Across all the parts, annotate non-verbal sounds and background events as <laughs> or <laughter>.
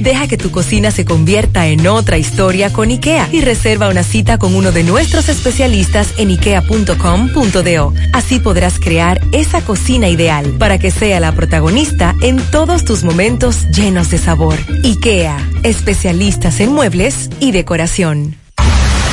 Deja que tu cocina se convierta en otra historia con IKEA y reserva una cita con uno de nuestros especialistas en ikea.com.do. Así podrás crear esa cocina ideal para que sea la protagonista en todos tus momentos llenos de sabor. IKEA, especialistas en muebles y decoración.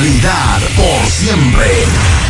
calidad por siempre.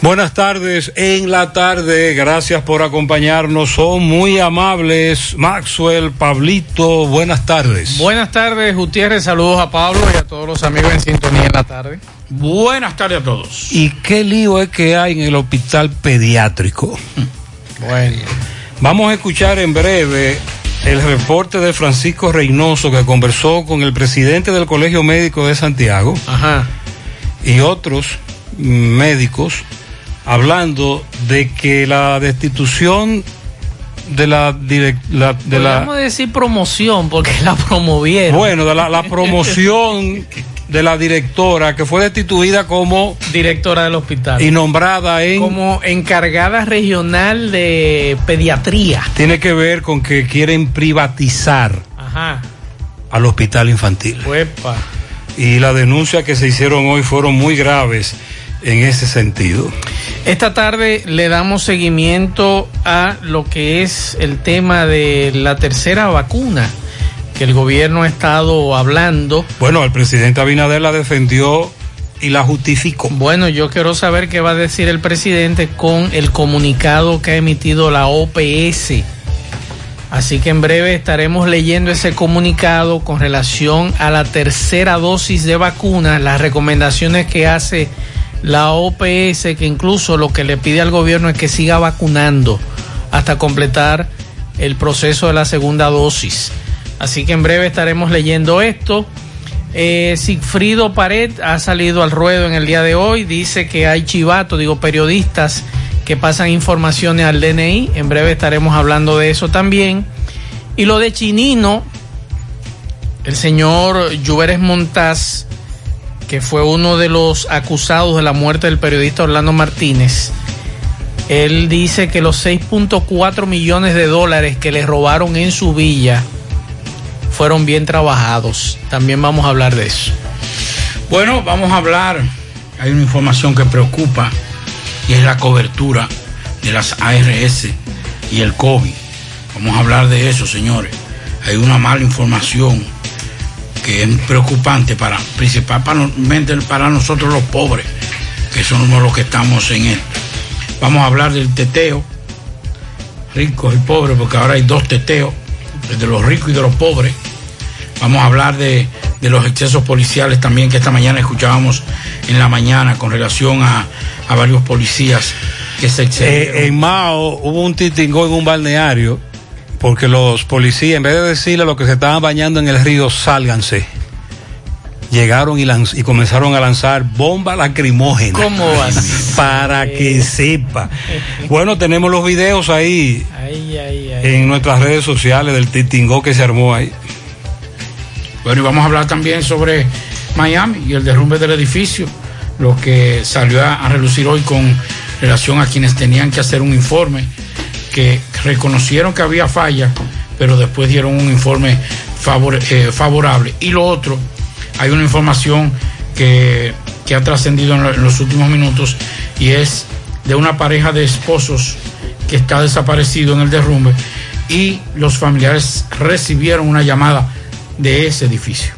Buenas tardes, en la tarde, gracias por acompañarnos, son muy amables. Maxwell, Pablito, buenas tardes. Buenas tardes, Gutiérrez, saludos a Pablo y a todos los amigos en sintonía en la tarde. Buenas tardes a todos. ¿Y qué lío es que hay en el hospital pediátrico? <laughs> Bueno. Vamos a escuchar en breve el reporte de Francisco Reynoso que conversó con el presidente del Colegio Médico de Santiago Ajá. y otros médicos hablando de que la destitución de la, direct, la de Podríamos la decir promoción porque <laughs> la promovieron. bueno de la, la <laughs> promoción de la directora que fue destituida como directora del hospital y nombrada en como encargada regional de pediatría. tiene que ver con que quieren privatizar Ajá. al hospital infantil Uepa. y las denuncias que se hicieron hoy fueron muy graves en ese sentido. Esta tarde le damos seguimiento a lo que es el tema de la tercera vacuna que el gobierno ha estado hablando. Bueno, el presidente Abinader la defendió y la justificó. Bueno, yo quiero saber qué va a decir el presidente con el comunicado que ha emitido la OPS. Así que en breve estaremos leyendo ese comunicado con relación a la tercera dosis de vacuna, las recomendaciones que hace la OPS, que incluso lo que le pide al gobierno es que siga vacunando hasta completar el proceso de la segunda dosis. Así que en breve estaremos leyendo esto. Eh, Sigfrido Pared ha salido al ruedo en el día de hoy. Dice que hay chivato, digo, periodistas que pasan informaciones al DNI. En breve estaremos hablando de eso también. Y lo de Chinino, el señor Lluveres Montaz, que fue uno de los acusados de la muerte del periodista Orlando Martínez. Él dice que los 6.4 millones de dólares que le robaron en su villa fueron bien trabajados. También vamos a hablar de eso. Bueno, vamos a hablar. Hay una información que preocupa y es la cobertura de las ARS y el COVID. Vamos a hablar de eso, señores. Hay una mala información que es preocupante para, principalmente para nosotros los pobres, que somos los que estamos en esto. Vamos a hablar del teteo, ricos y pobres, porque ahora hay dos teteos, de los ricos y de los pobres. Vamos a hablar de, los excesos policiales también que esta mañana escuchábamos en la mañana con relación a, varios policías que se excedieron. Eh, en Mao hubo un titingó en un balneario porque los policías, en vez de decirle a los que se estaban bañando en el río, sálganse, llegaron y, y comenzaron a lanzar bombas lacrimógenas. ¿Cómo Para que sepa. <laughs> Bueno, tenemos los videos ahí en nuestras redes sociales del titingó que se armó ahí. Bueno, y vamos a hablar también sobre Miami y el derrumbe del edificio, lo que salió a, relucir hoy con relación a quienes tenían que hacer un informe, que reconocieron que había fallas, pero después dieron un informe eh, favorable. Y lo otro, hay una información que, ha trascendido en los últimos minutos y es de una pareja de esposos que está desaparecido en el derrumbe y los familiares recibieron una llamada de ese edificio.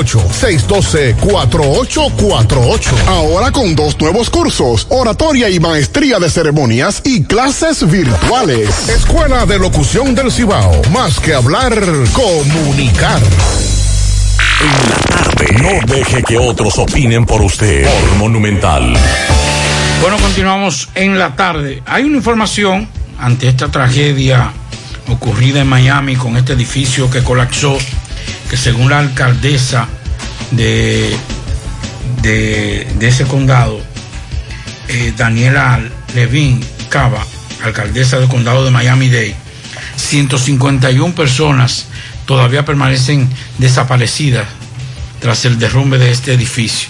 612-4848. Ahora con dos nuevos cursos, oratoria y maestría de ceremonias y clases virtuales. Escuela de Locución del Cibao. Más que hablar, comunicar. En la tarde. No deje que otros opinen por usted. Por Monumental. Bueno, continuamos en la tarde. Hay una información ante esta tragedia ocurrida en Miami con este edificio que colapsó que según la alcaldesa de, de, ese condado, eh, Daniela Levin Cava, alcaldesa del condado de Miami-Dade, 151 personas todavía permanecen desaparecidas tras el derrumbe de este edificio.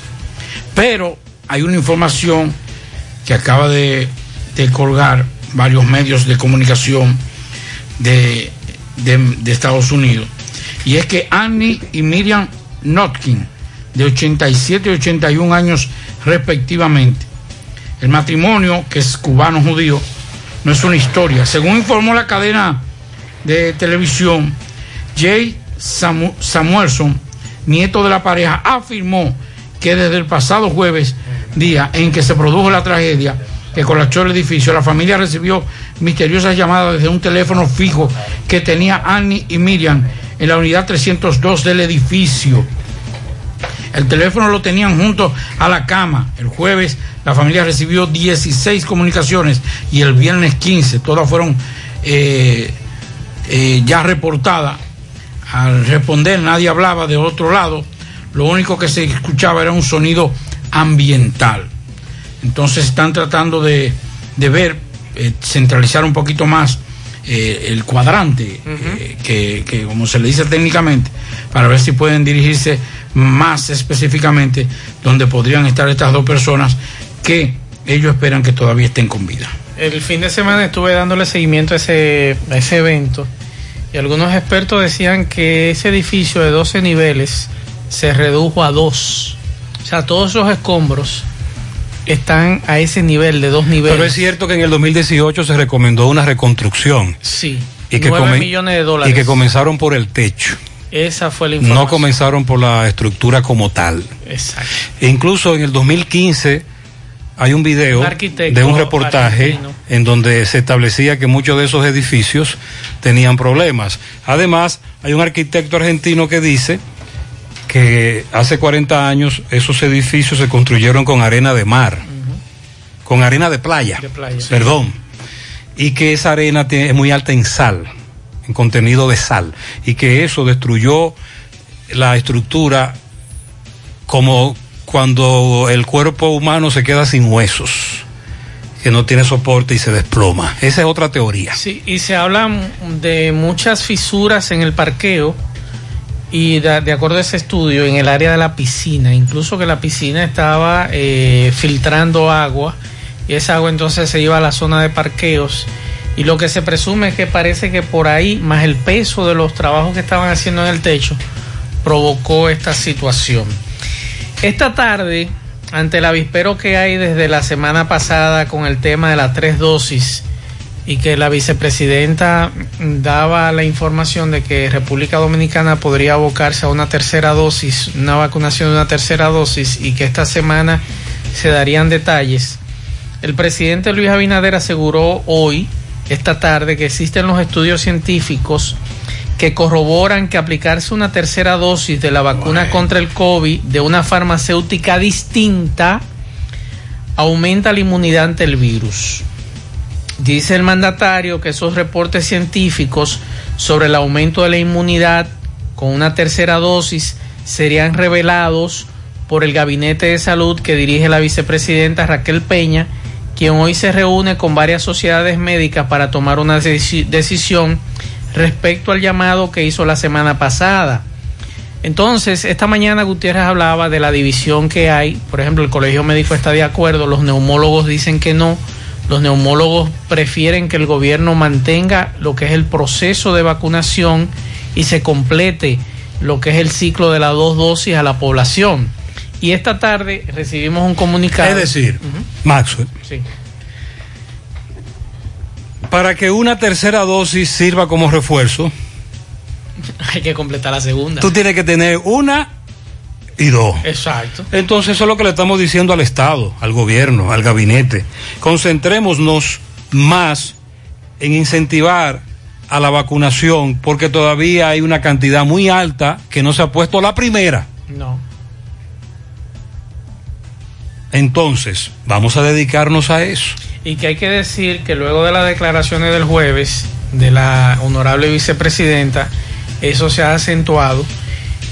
Pero hay una información que acaba de, colgar varios medios de comunicación de, de Estados Unidos y es que Annie y Miriam Notkin, de 87 y 81 años respectivamente, el matrimonio, que es cubano-judío, no es una historia. Según informó la cadena de televisión, Jay Samuelson, nieto de la pareja, afirmó que desde el pasado jueves, día en que se produjo la tragedia que colapsó el edificio, la familia recibió misteriosas llamadas desde un teléfono fijo que tenía Annie y Miriam en la unidad 302 del edificio. El teléfono lo tenían junto a la cama. El jueves la familia recibió 16 comunicaciones y el viernes 15. Todas fueron eh, eh, ya reportadas. Al responder nadie hablaba de otro lado. Lo único que se escuchaba era un sonido ambiental. Entonces están tratando de, ver, eh, centralizar un poquito más eh, el cuadrante, eh, que, como se le dice técnicamente, para ver si pueden dirigirse más específicamente donde podrían estar estas dos personas que ellos esperan que todavía estén con vida. El fin de semana estuve dándole seguimiento a ese, a ese evento y algunos expertos decían que ese edificio de 12 niveles se redujo a dos. O sea, todos esos escombros están a ese nivel de dos niveles. Pero es cierto que en el 2018 se recomendó una reconstrucción. Sí. Y que millones de dólares. Y que comenzaron por el techo. Esa fue la información. No comenzaron por la estructura como tal. Exacto. E incluso en el 2015 hay un video de un reportaje en donde se establecía que muchos de esos edificios tenían problemas. Además, hay un arquitecto argentino que dice que hace 40 años esos edificios se construyeron con arena de mar, con arena de playa, perdón, y que esa arena es muy alta en sal, en contenido de sal, y que eso destruyó la estructura como cuando el cuerpo humano se queda sin huesos que no tiene soporte y se desploma. Esa es otra teoría. Sí, y se habla de muchas fisuras en el parqueo y de, acuerdo a ese estudio, en el área de la piscina, incluso que la piscina estaba eh, filtrando agua y esa agua entonces se iba a la zona de parqueos y lo que se presume es que parece que por ahí, más el peso de los trabajos que estaban haciendo en el techo, provocó esta situación. Esta tarde, ante el avispero que hay desde la semana pasada con el tema de las tres dosis, y que la vicepresidenta daba la información de que República Dominicana podría abocarse a una tercera dosis, una vacunación de una tercera dosis y que esta semana se darían detalles. El presidente Luis Abinader aseguró hoy, esta tarde, que existen los estudios científicos que corroboran que aplicarse una tercera dosis de la vacuna contra el COVID de una farmacéutica distinta aumenta la inmunidad ante el virus. Dice el mandatario que esos reportes científicos sobre el aumento de la inmunidad con una tercera dosis serían revelados por el Gabinete de Salud que dirige la vicepresidenta Raquel Peña, quien hoy se reúne con varias sociedades médicas para tomar una decisión respecto al llamado que hizo la semana pasada. Entonces, esta mañana Gutiérrez hablaba de la división que hay. Por ejemplo, el Colegio Médico está de acuerdo, los neumólogos dicen que no. Los neumólogos prefieren que el gobierno mantenga lo que es el proceso de vacunación y se complete lo que es el ciclo de las dos dosis a la población. Y esta tarde recibimos un comunicado. Es decir, Maxwell. Sí. Para que una tercera dosis sirva como refuerzo, <laughs> hay que completar la segunda. Tú tienes que tener una y dos. Exacto. Entonces, eso es lo que le estamos diciendo al Estado, al gobierno, al gabinete. Concentrémonos más en incentivar a la vacunación porque todavía hay una cantidad muy alta que no se ha puesto la primera. No. Entonces, vamos a dedicarnos a eso. Y que hay que decir que luego de las declaraciones del jueves de la honorable vicepresidenta, eso se ha acentuado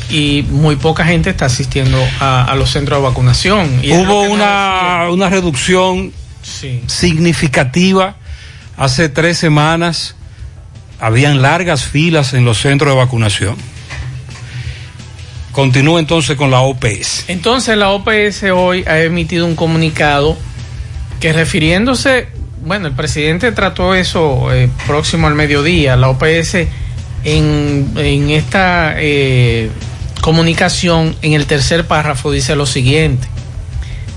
y muy poca gente está asistiendo a, los centros de vacunación. Hubo una, una reducción significativa hace tres semanas. Habían largas filas en los centros de vacunación. Continúa entonces con la OPS. Entonces la OPS hoy ha emitido un comunicado que refiriéndose, bueno, el presidente trató eso eh, próximo al mediodía, la OPS en, en esta eh, comunicación, en el tercer párrafo, dice lo siguiente.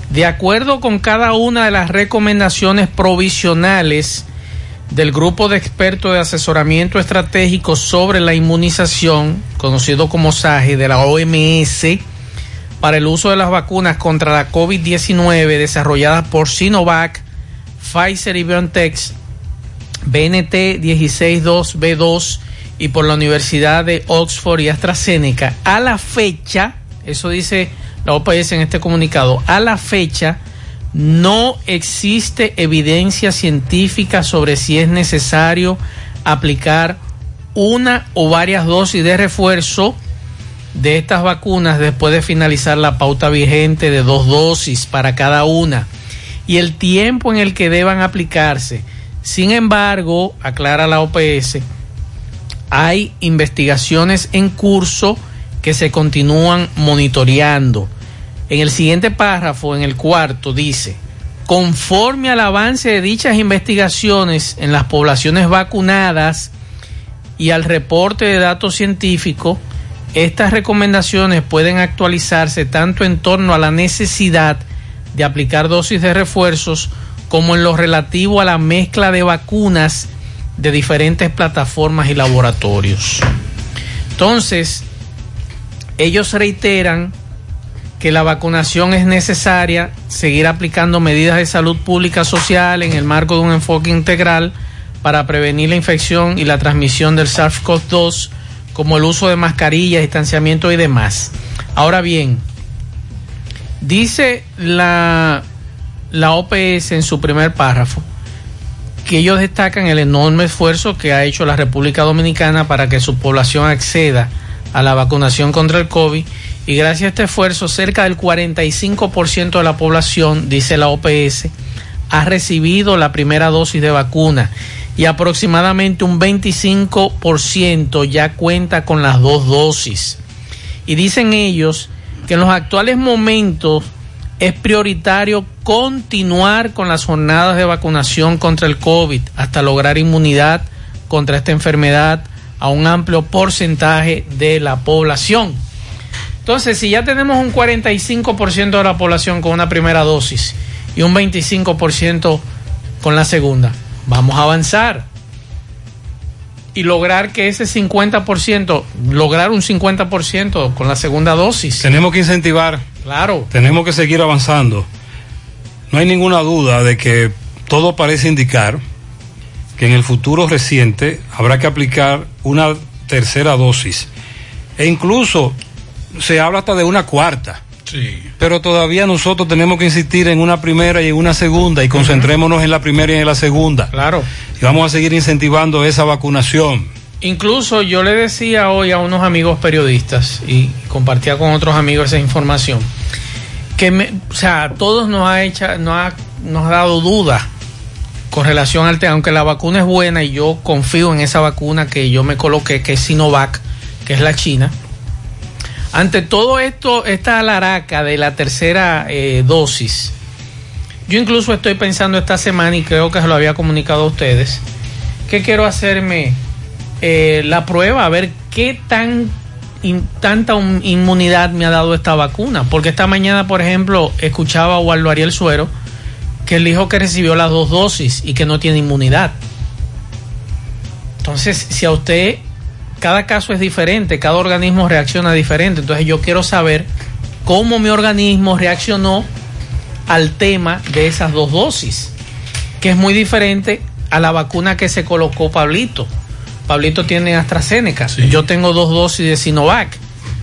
De acuerdo con cada una de las recomendaciones provisionales del Grupo de Expertos de Asesoramiento Estratégico sobre la Inmunización, conocido como SAGE, de la OMS, para el uso de las vacunas contra la COVID-19 desarrolladas por Sinovac, Pfizer y BioNTech, BNT 162B2 y por la Universidad de Oxford y AstraZeneca, a la fecha, eso dice la OPS en este comunicado, a la fecha no existe evidencia científica sobre si es necesario aplicar una o varias dosis de refuerzo de estas vacunas después de finalizar la pauta vigente de dos dosis para cada una y el tiempo en el que deban aplicarse. Sin embargo, aclara la OPS, hay investigaciones en curso que se continúan monitoreando. En el siguiente párrafo, en el cuarto, dice, conforme al avance de dichas investigaciones en las poblaciones vacunadas y al reporte de datos científicos, estas recomendaciones pueden actualizarse tanto en torno a la necesidad de aplicar dosis de refuerzos como en lo relativo a la mezcla de vacunas de diferentes plataformas y laboratorios. Entonces, ellos reiteran que la vacunación es necesaria, seguir aplicando medidas de salud pública social en el marco de un enfoque integral para prevenir la infección y la transmisión del SARS-CoV-2, como el uso de mascarillas, distanciamiento y demás. Ahora bien, dice la, la OPS en su primer párrafo que ellos destacan el enorme esfuerzo que ha hecho la República Dominicana para que su población acceda a la vacunación contra el COVID y gracias a este esfuerzo cerca del 45% de la población, dice la OPS, ha recibido la primera dosis de vacuna y aproximadamente un 25% ya cuenta con las dos dosis. Y dicen ellos que en los actuales momentos es prioritario continuar con las jornadas de vacunación contra el COVID hasta lograr inmunidad contra esta enfermedad a un amplio porcentaje de la población. Entonces, si ya tenemos un 45% de la población con una primera dosis y un 25% con la segunda, vamos a avanzar y lograr que ese 50%, lograr un 50% con la segunda dosis. Tenemos que incentivar. Claro. Tenemos que seguir avanzando. No hay ninguna duda de que todo parece indicar que en el futuro reciente habrá que aplicar una tercera dosis. E incluso se habla hasta de una cuarta. Sí. Pero todavía nosotros tenemos que insistir en una primera y en una segunda y concentrémonos en la primera y en la segunda. Claro. Y vamos a seguir incentivando esa vacunación. Incluso yo le decía hoy a unos amigos periodistas y compartía con otros amigos esa información que me, o sea, todos nos ha hecho, nos ha, nos ha dado duda con relación al tema, aunque la vacuna es buena y yo confío en esa vacuna que yo me coloqué, que es Sinovac, que es la China. Ante todo esto, esta alaraca de la tercera eh, dosis, yo incluso estoy pensando esta semana y creo que se lo había comunicado a ustedes, que quiero hacerme eh, la prueba, a ver qué tan tanta inmunidad me ha dado esta vacuna. Porque esta mañana, por ejemplo, escuchaba a Waldo Ariel Suero que él dijo que recibió las dos dosis y que no tiene inmunidad. Entonces, si a usted, cada caso es diferente, cada organismo reacciona diferente, entonces yo quiero saber cómo mi organismo reaccionó al tema de esas dos dosis, que es muy diferente a la vacuna que se colocó Pablito. Pablito tiene AstraZeneca, sí. yo tengo dos dosis de Sinovac.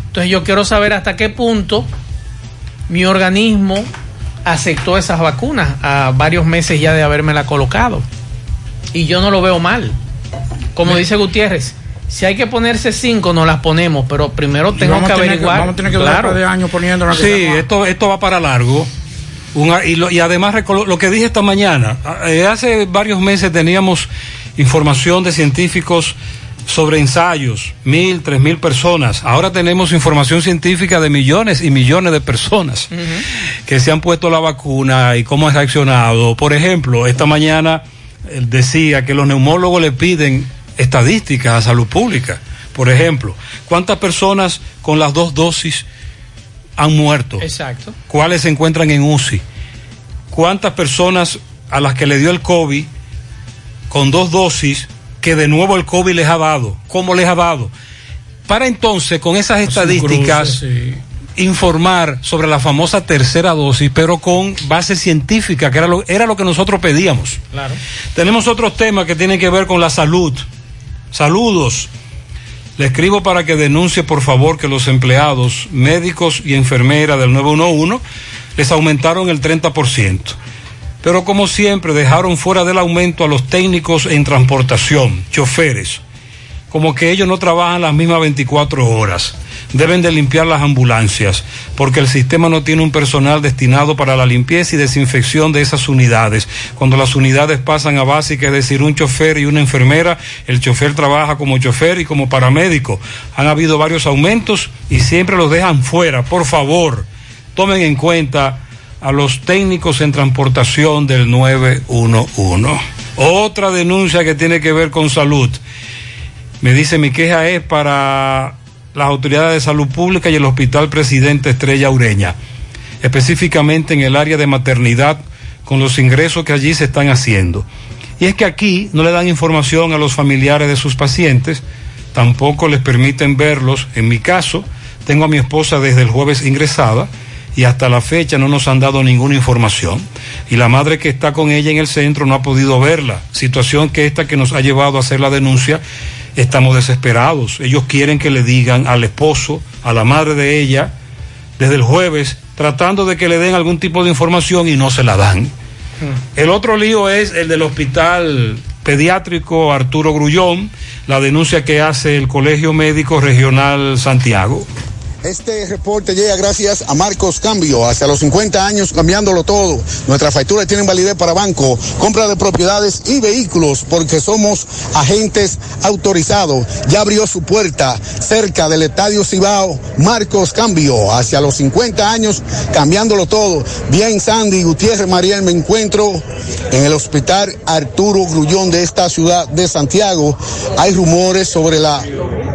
Entonces yo quiero saber hasta qué punto mi organismo aceptó esas vacunas a varios meses ya de habérmela colocado. Y yo no lo veo mal. Como dice Gutiérrez, si hay que ponerse cinco, nos las ponemos, pero primero tengo que averiguar. Que, vamos a tener que claro. de años poniéndonos. Sí, esto, esto va para largo. Una, y, lo, y, además, lo que dije esta mañana, eh, hace varios meses teníamos información de científicos sobre ensayos, mil, tres mil personas. Ahora tenemos información científica de millones y millones de personas uh -huh. que se han puesto la vacuna y cómo han reaccionado. Por ejemplo, esta mañana decía que los neumólogos le piden estadísticas a salud pública. Por ejemplo, ¿cuántas personas con las dos dosis han muerto? Exacto. ¿Cuáles se encuentran en UCI? ¿Cuántas personas a las que le dio el COVID con dos dosis que de nuevo el COVID les ha dado, cómo les ha dado. Para entonces, con esas estadísticas, cruce, sí. informar sobre la famosa tercera dosis, pero con base científica, que era lo, era lo que nosotros pedíamos. Claro. Tenemos otros temas que tienen que ver con la salud. Saludos. Le escribo para que denuncie, por favor, que los empleados, médicos y enfermeras del 911 les aumentaron el 30% pero como siempre dejaron fuera del aumento a los técnicos en transportación, choferes, como que ellos no trabajan las mismas 24 horas. Deben de limpiar las ambulancias, porque el sistema no tiene un personal destinado para la limpieza y desinfección de esas unidades. Cuando las unidades pasan a básica, es decir, un chofer y una enfermera, el chofer trabaja como chofer y como paramédico. Han habido varios aumentos y siempre los dejan fuera. Por favor, tomen en cuenta a los técnicos en transportación del 911. Otra denuncia que tiene que ver con salud. Me dice, mi queja es para las autoridades de salud pública y el Hospital Presidente Estrella Ureña, específicamente en el área de maternidad, con los ingresos que allí se están haciendo. Y es que aquí no le dan información a los familiares de sus pacientes, tampoco les permiten verlos. En mi caso, tengo a mi esposa desde el jueves ingresada y hasta la fecha no nos han dado ninguna información. Y la madre que está con ella en el centro no ha podido verla. Situación que esta que nos ha llevado a hacer la denuncia, estamos desesperados. Ellos quieren que le digan al esposo, a la madre de ella, desde el jueves, tratando de que le den algún tipo de información y no se la dan. Hmm. El otro lío es el del hospital pediátrico Arturo Grullón, la denuncia que hace el Colegio Médico Regional Santiago. Este reporte llega gracias a Marcos Cambio, hacia los 50 años cambiándolo todo. Nuestras facturas tienen validez para banco, compra de propiedades y vehículos porque somos agentes autorizados. Ya abrió su puerta cerca del Estadio Cibao. Marcos Cambio, hacia los 50 años cambiándolo todo. Bien, Sandy Gutiérrez Mariel, me encuentro en el Hospital Arturo Grullón de esta ciudad de Santiago. Hay rumores sobre la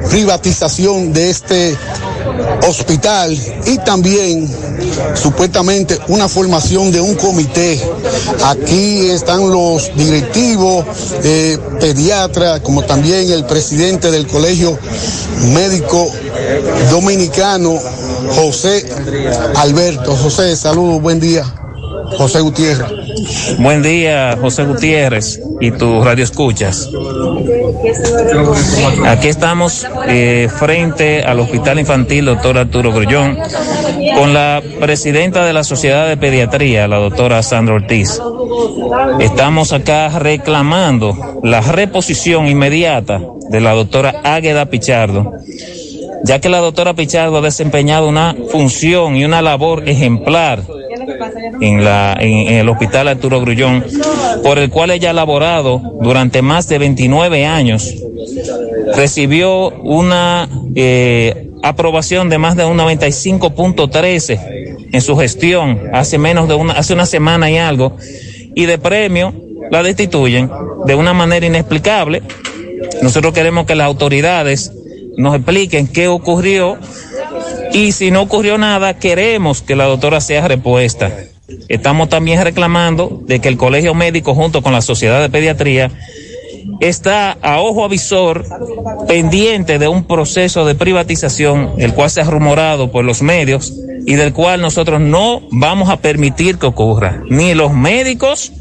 privatización de este hospital y también supuestamente una formación de un comité. Aquí están los directivos, eh, pediatras, como también el presidente del Colegio Médico Dominicano, José Alberto. José, saludos, buen día. José Gutiérrez. Buen día, José Gutiérrez y tus radio escuchas. Aquí estamos eh, frente al Hospital Infantil Doctor Arturo Grullón con la presidenta de la Sociedad de Pediatría, la doctora Sandra Ortiz. Estamos acá reclamando la reposición inmediata de la doctora Águeda Pichardo ya que la doctora Pichardo ha desempeñado una función y una labor ejemplar en, la, en, el Hospital Arturo Grullón, por el cual ella ha laborado durante más de 29 años. Recibió una eh, aprobación de más de un 95.13 en su gestión hace menos de una, hace una semana y algo, y de premio la destituyen de una manera inexplicable. Nosotros queremos que las autoridades nos expliquen qué ocurrió y si no ocurrió nada, queremos que la doctora sea repuesta. Estamos también reclamando de que el Colegio Médico junto con la Sociedad de Pediatría está a ojo avisor pendiente de un proceso de privatización, el cual se ha rumorado por los medios y del cual nosotros no vamos a permitir que ocurra. Ni los médicos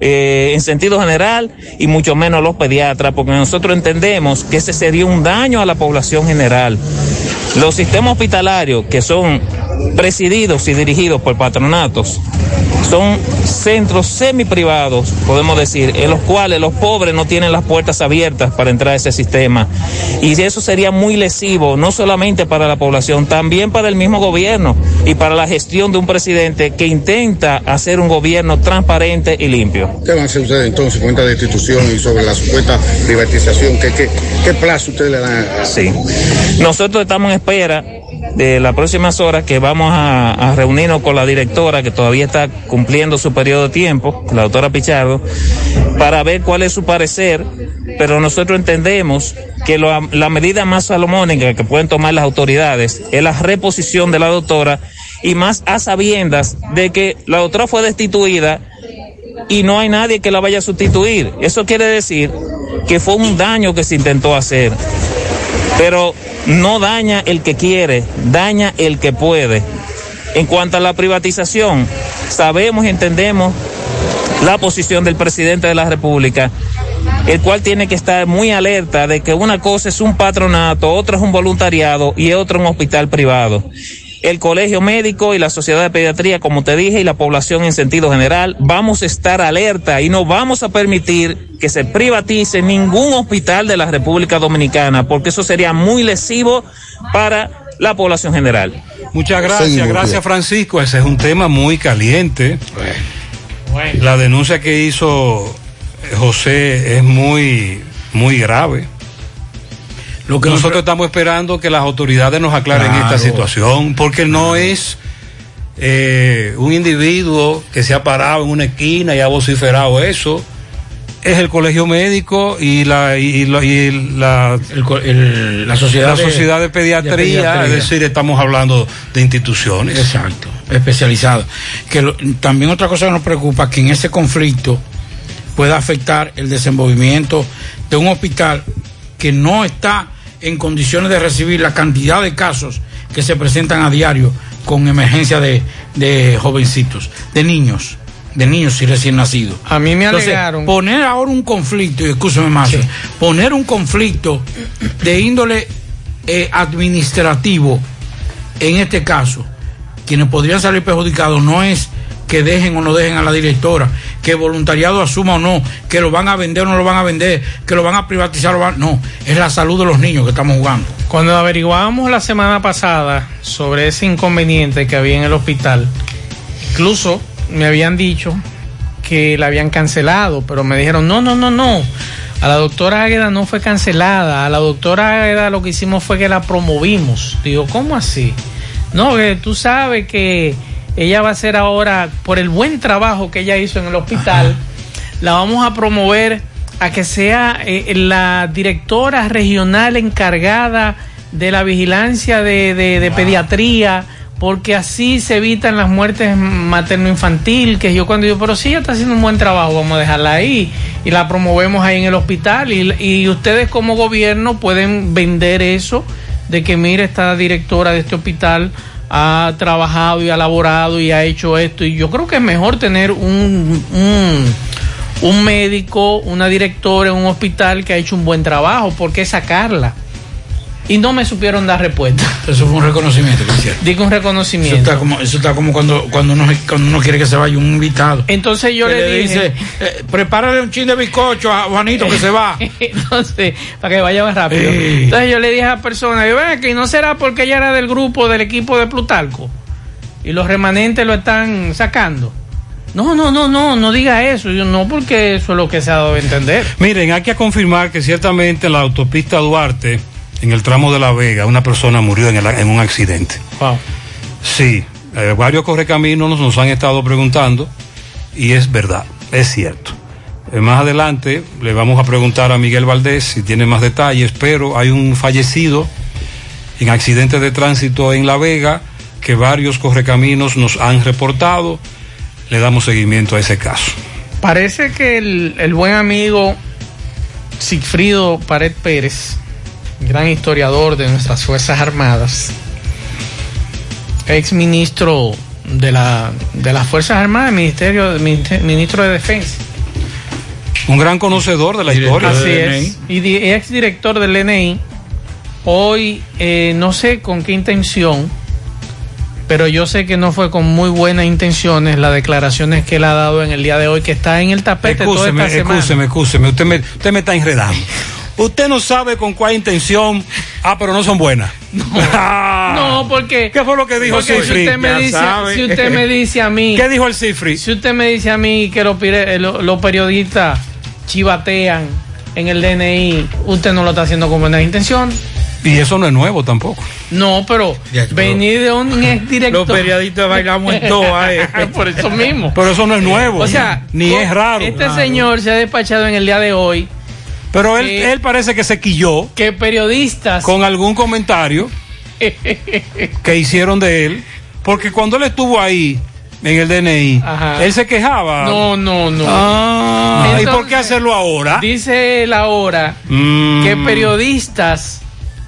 eh, en sentido general y mucho menos los pediatras, porque nosotros entendemos que ese sería un daño a la población general. Los sistemas hospitalarios que son presididos y dirigidos por patronatos son centros semi-privados, podemos decir, en los cuales los pobres no tienen las puertas abiertas para entrar a ese sistema. Y eso sería muy lesivo, no solamente para la población, también para el mismo gobierno y para la gestión de un presidente que intenta hacer un gobierno transparente y limpio. ¿Qué van a hacer ustedes entonces con esta destitución y sobre la supuesta privatización? ¿Qué, qué, qué plazo ustedes le dan? A... Sí, nosotros estamos en espera de las próximas horas que vamos a, reunirnos con la directora que todavía está cumpliendo su periodo de tiempo, la doctora Pichardo, para ver cuál es su parecer, pero nosotros entendemos que la medida más salomónica que pueden tomar las autoridades es la reposición de la doctora y más a sabiendas de que la doctora fue destituida y no hay nadie que la vaya a sustituir. Eso quiere decir que fue un daño que se intentó hacer. Pero no daña el que quiere, daña el que puede. En cuanto a la privatización, sabemos y entendemos la posición del presidente de la República, el cual tiene que estar muy alerta de que una cosa es un patronato, otra es un voluntariado y otra un hospital privado el colegio médico y la sociedad de pediatría, como te dije, y la población en sentido general, vamos a estar alerta y no vamos a permitir que se privatice ningún hospital de la República Dominicana, porque eso sería muy lesivo para la población general. Muchas gracias, gracias Francisco. Ese es un tema muy caliente. Bueno. La denuncia que hizo José es muy, muy grave. Lo que nosotros estamos esperando que las autoridades nos aclaren claro. esta situación, porque no es eh, un individuo que se ha parado en una esquina y ha vociferado eso. Es el colegio médico y la, y, la, y la, el, el, la, sociedad, la sociedad de, pediatría, de, pediatría, es decir, estamos hablando de instituciones. Exacto, especializadas. Que lo, también otra cosa que nos preocupa que en ese conflicto pueda afectar el desenvolvimiento de un hospital que no está en condiciones de recibir la cantidad de casos que se presentan a diario con emergencia de, de jovencitos, de niños, de niños y recién nacidos. A mí me alegaron. Entonces, poner ahora un conflicto, y escúchame más, sí. poner un conflicto de índole eh, administrativo, en este caso, quienes podrían salir perjudicados no es que dejen o no dejen a la directora, que voluntariado asuma o no, que lo van a vender o no lo van a vender, que lo van a privatizar o van... No, es la salud de los niños que estamos jugando. Cuando averiguábamos la semana pasada sobre ese inconveniente que había en el hospital, incluso me habían dicho que la habían cancelado, pero me dijeron, no, no, no, no. A la doctora Águeda no fue cancelada, a la doctora Águeda lo que hicimos fue que la promovimos. Digo, ¿cómo así? No, que tú sabes que ella va a ser ahora, por el buen trabajo que ella hizo en el hospital, Ajá. la vamos a promover a que sea eh, la directora regional encargada de la vigilancia de, de, de wow. pediatría, porque así se evitan las muertes materno-infantil, que yo cuando digo, pero sí, ella está haciendo un buen trabajo, vamos a dejarla ahí y la promovemos ahí en el hospital y, y ustedes como gobierno pueden vender eso de que mire esta directora de este hospital ha trabajado y ha laborado y ha hecho esto. Y yo creo que es mejor tener un, un, un médico, una directora en un hospital que ha hecho un buen trabajo. ¿Por qué sacarla? Y no me supieron dar respuesta. Eso fue un reconocimiento que hicieron. Digo un reconocimiento. Eso está como, eso está como cuando, cuando, uno, cuando uno quiere que se vaya un invitado. Entonces yo le, dije, dice, eh, prepárale un chin de bizcocho a Juanito que se va. <laughs> Entonces, para que vaya más rápido. Entonces yo le dije a la persona, yo, que no será porque ella era del grupo del equipo de Plutarco y los remanentes lo están sacando. No, no, no, no, no diga eso. Yo no, porque eso es lo que se ha dado a entender. Miren, hay que confirmar que ciertamente la autopista Duarte en el tramo de La Vega, una persona murió en, un accidente. Wow. Sí, eh, varios correcaminos nos, han estado preguntando y es verdad, es cierto. Eh, más adelante le vamos a preguntar a Miguel Valdés si tiene más detalles, pero hay un fallecido en accidente de tránsito en La Vega que varios correcaminos nos han reportado. Le damos seguimiento a ese caso. Parece que el, el buen amigo Sigfrido Pared Pérez gran historiador de nuestras Fuerzas Armadas, ex ministro de, la, de las Fuerzas Armadas, ministerio, ministro de Defensa. Un gran conocedor de la historia. Así es. Y ex director del NI. Hoy eh, no sé con qué intención, pero yo sé que no fue con muy buenas intenciones las declaraciones que él ha dado en el día de hoy, que está en el tapete toda esta. Excúseme, usted me, usted me está enredando. Usted no sabe con cuál intención. Ah, pero no son buenas. No, <laughs> porque. ¿Qué fue lo que dijo Cifri? Si usted, me dice, si usted me dice a mí. <laughs> ¿Qué dijo el Cifri? Si usted me dice a mí que los, los periodistas chivatean en el DNI, usted no lo está haciendo con buena intención. Y eso no es nuevo tampoco. No, pero venir de un ex <laughs> director. Los periodistas bailamos en todo, Por eso mismo. Pero eso no es nuevo. O sea, ni es raro. Este señor se ha despachado en el día de hoy pero él, él parece que se quilló. Que periodistas. Con algún comentario que hicieron de él. Porque cuando él estuvo ahí en el DNI, él se quejaba. No, no, no. Ah, ¿Y por qué hacerlo ahora? Dice él ahora mm. que periodistas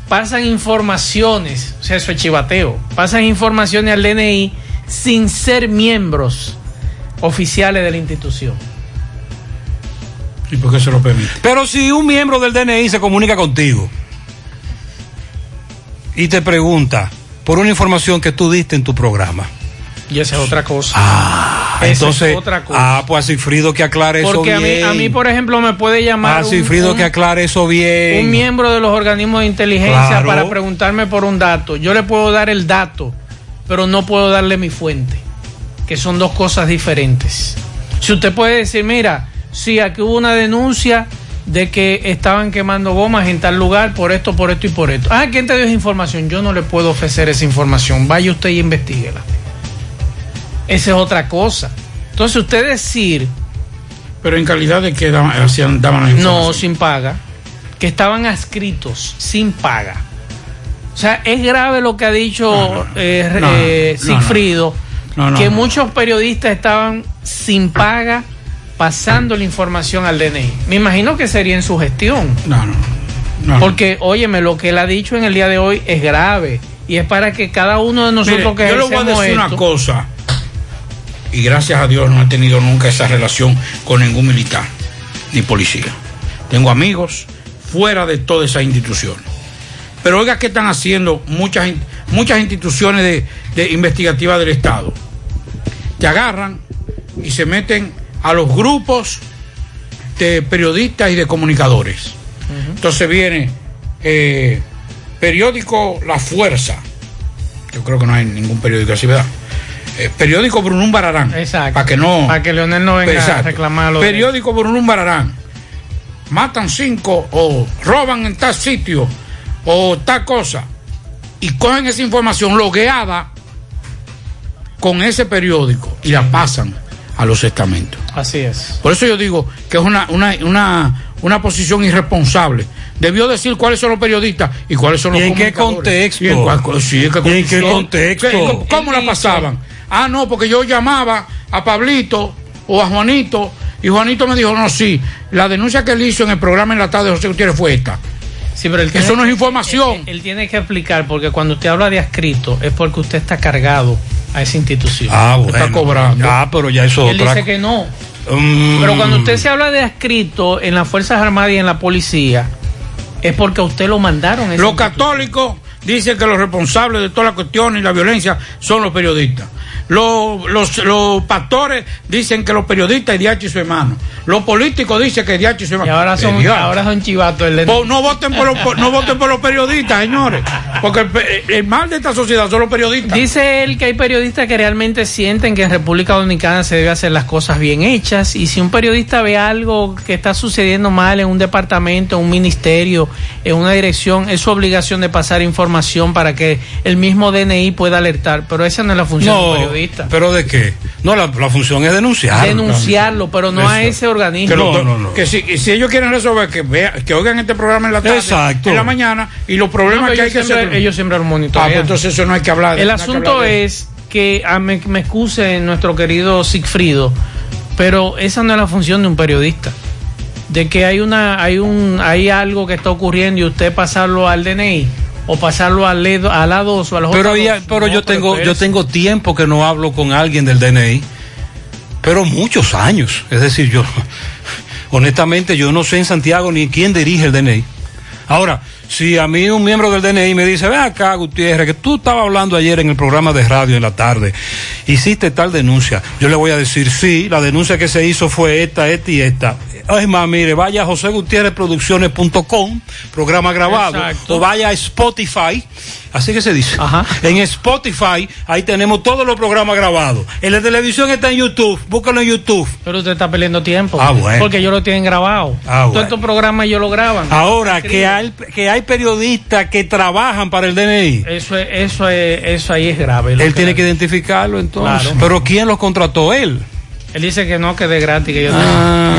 pasan informaciones, o sea, eso es chivateo, pasan informaciones al DNI sin ser miembros oficiales de la institución. ¿Y por qué se lo permite? Pero si un miembro del DNI se comunica contigo y te pregunta por una información que tú diste en tu programa. Y esa es otra cosa. Ah, entonces. otra cosa. Ah, pues a Cifrido que aclare eso bien. Porque a mí, por ejemplo, me puede llamar. A Cifrido que aclare eso bien. Un miembro de los organismos de inteligencia para preguntarme por un dato. Yo le puedo dar el dato, pero no puedo darle mi fuente, que son dos cosas diferentes. Si usted puede decir, mira, sí, aquí hubo una denuncia de que estaban quemando gomas en tal lugar por esto, por esto y por esto. Ah, ¿quién te dio esa información? Yo no le puedo ofrecer esa información. Vaya usted y investiguela. Esa es otra cosa. Entonces, usted decir. Pero en calidad de que daban, hacían, daban No, sin paga. Que estaban adscritos sin paga. O sea, es grave lo que ha dicho eh, Sigfrido, que muchos periodistas estaban sin paga pasando la información al DNI. Me imagino que sería en su gestión. No, no. no Porque, óyeme, lo que él ha dicho en el día de hoy es grave. Y es para que cada uno de nosotros que Yo le voy a decir una cosa. Y gracias a Dios no he tenido nunca esa relación con ningún militar ni policía. Tengo amigos fuera de todas esas instituciones. Pero oiga, ¿qué están haciendo muchas, muchas instituciones de, de investigativas del Estado? Te agarran y se meten a los grupos de periodistas y de comunicadores. Entonces viene eh, periódico La Fuerza. Yo creo que no hay ningún periódico así, ¿verdad? Eh, periódico Brunum Bararán. Exacto. Para que no. Para que Leonel no venga a reclamarlo. Periódico Brunum Bararán. Matan cinco o roban en tal sitio o tal cosa. Y cogen esa información logueada con ese periódico y la pasan a los estamentos. Así es. Por eso yo digo que es una, una, una, una posición irresponsable. Debió decir cuáles son los periodistas y cuáles son los ¿Y en qué contexto? ¿Y en, qué contexto? ¿Cómo la pasaban? Ah, no, porque yo llamaba a Pablito o a Juanito y Juanito me dijo, no, sí, la denuncia que él hizo en el programa en la tarde de José Gutiérrez fue esta. Sí, pero Eso no es información. Él, tiene que explicar, porque cuando usted habla de adscrito, es porque usted está cargado a esa institución. Ah, bueno. Está cobrando. Ah, pero ya eso Él dice que no. Mm. Pero cuando usted se habla de adscrito en las Fuerzas Armadas y en la policía, es porque a usted lo mandaron. Los católicos dicen que los responsables de toda la cuestión y la violencia son los periodistas. Los, los, pastores dicen que los periodistas es Diachi y su hermano. Los políticos dicen que es Diachi y su hermano. Y ahora son, ahora son chivatos. no, voten por los, no voten por los periodistas, señores. Porque el, mal de esta sociedad son los periodistas. Dice él que hay periodistas que realmente sienten que en República Dominicana se debe hacer las cosas bien hechas. Y si un periodista ve algo que está sucediendo mal en un departamento, en un ministerio, en una dirección, es su obligación de pasar información para que el mismo DNI pueda alertar. Pero esa no es la función del periodista. ¿Pero de qué? No, la, función es denunciarlo. Denunciarlo, pero no a ese organismo. no, no, no. Que si, si, ellos quieren resolver, que vea, que oigan este programa en la tarde, en la mañana, y los problemas que hay que hacer. Ellos siempre lo monitorean. Ah, pues entonces eso no hay que hablar. El asunto es que ah, me, me excuse nuestro querido Sigfrido, pero esa no es la función de un periodista de que hay una hay un hay algo que está ocurriendo y usted pasarlo al DNI o pasarlo al, al a o al Pero, pero yo tengo yo tengo tiempo que no hablo con alguien del DNI, pero muchos años. Es decir, yo <laughs> honestamente yo no sé en Santiago ni quién dirige el DNI. Ahora, si a mí un miembro del DNI me dice, ve acá, Gutiérrez, que tú estabas hablando ayer en el programa de radio en la tarde, hiciste tal denuncia, yo le voy a decir, sí, la denuncia que se hizo fue esta, esta y esta. Es más, mire, vaya a josegutierrezproducciones.com, programa grabado, o vaya a Spotify, así que se dice. En Spotify, ahí tenemos todos los programas grabados. En la televisión está en YouTube, búscalo en YouTube. Pero usted está perdiendo tiempo. Ah, bueno. Porque ellos lo tienen grabado. Ah, Todos estos programas ellos lo graban. Ahora, que hay, que hay periodistas que trabajan para el DNI. Eso, es, eso, es, eso ahí es grave. Él tiene que identificarlo entonces. Pero ¿quién los contrató? Él. Él dice que no, que de gratis que yo ah,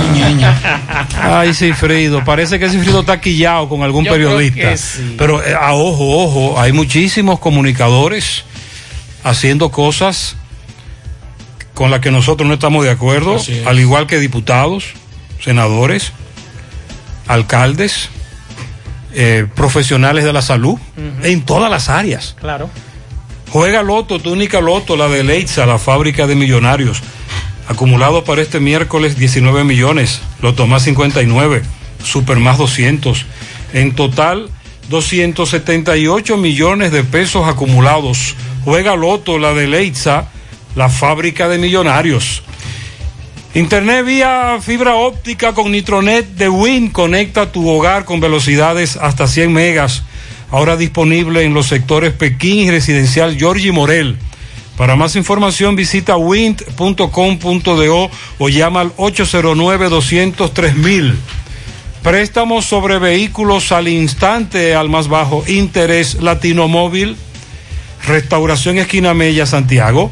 Ay, Cifrido, parece que Cifrido está quillado con algún periodista. Pero eh, a ojo, ojo, hay muchísimos comunicadores haciendo cosas con las que nosotros no estamos de acuerdo, al igual que diputados, senadores, alcaldes, eh, profesionales de la salud, en todas las áreas. Claro. Juega Loto, túnica Loto, la de Leitza, la fábrica de millonarios. Acumulado para este miércoles 19 millones, Loto más 59, Super más 200. En total 278 millones de pesos acumulados. Juega Loto, la de Leitza, la fábrica de millonarios. Internet vía fibra óptica con Nitronet de Win conecta tu hogar con velocidades hasta 100 megas. Ahora disponible en los sectores Pekín y residencial Giorgi Morel. Para más información visita wind.com.do o llama al 809-203 Préstamos sobre vehículos al instante al más bajo interés Latino Móvil. Restauración Esquina Mella, Santiago.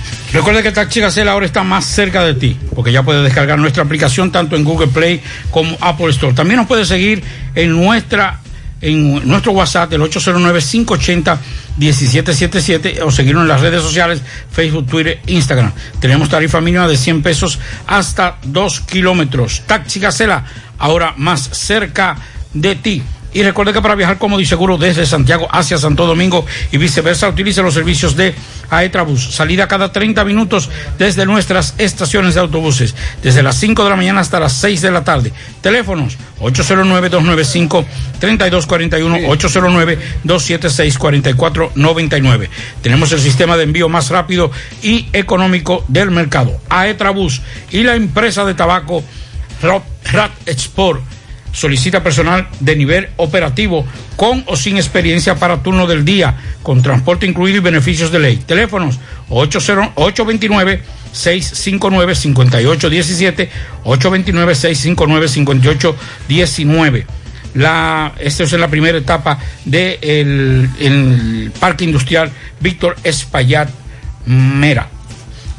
Recuerda que Taxi Gacela ahora está más cerca de ti, porque ya puedes descargar nuestra aplicación tanto en Google Play como Apple Store. También nos puedes seguir en nuestra en nuestro WhatsApp, el 809-580-1777, o seguirnos en las redes sociales, Facebook, Twitter, Instagram. Tenemos tarifa mínima de 100 pesos hasta 2 kilómetros. Taxi Gacela, ahora más cerca de ti. Y recuerde que para viajar cómodo y seguro desde Santiago hacia Santo Domingo y viceversa, utilice los servicios de Aetrabus. Salida cada 30 minutos desde nuestras estaciones de autobuses, desde las 5 de la mañana hasta las 6 de la tarde. Teléfonos 809-295-3241, 809-276-4499. Tenemos el sistema de envío más rápido y económico del mercado. Aetrabus y la empresa de tabaco Rat Export Solicita personal de nivel operativo con o sin experiencia para turno del día, con transporte incluido y beneficios de ley. Teléfonos 829-659-5817, 829-659-5819. la, esta es la primera etapa del el Parque Industrial Víctor Espaillat Mera.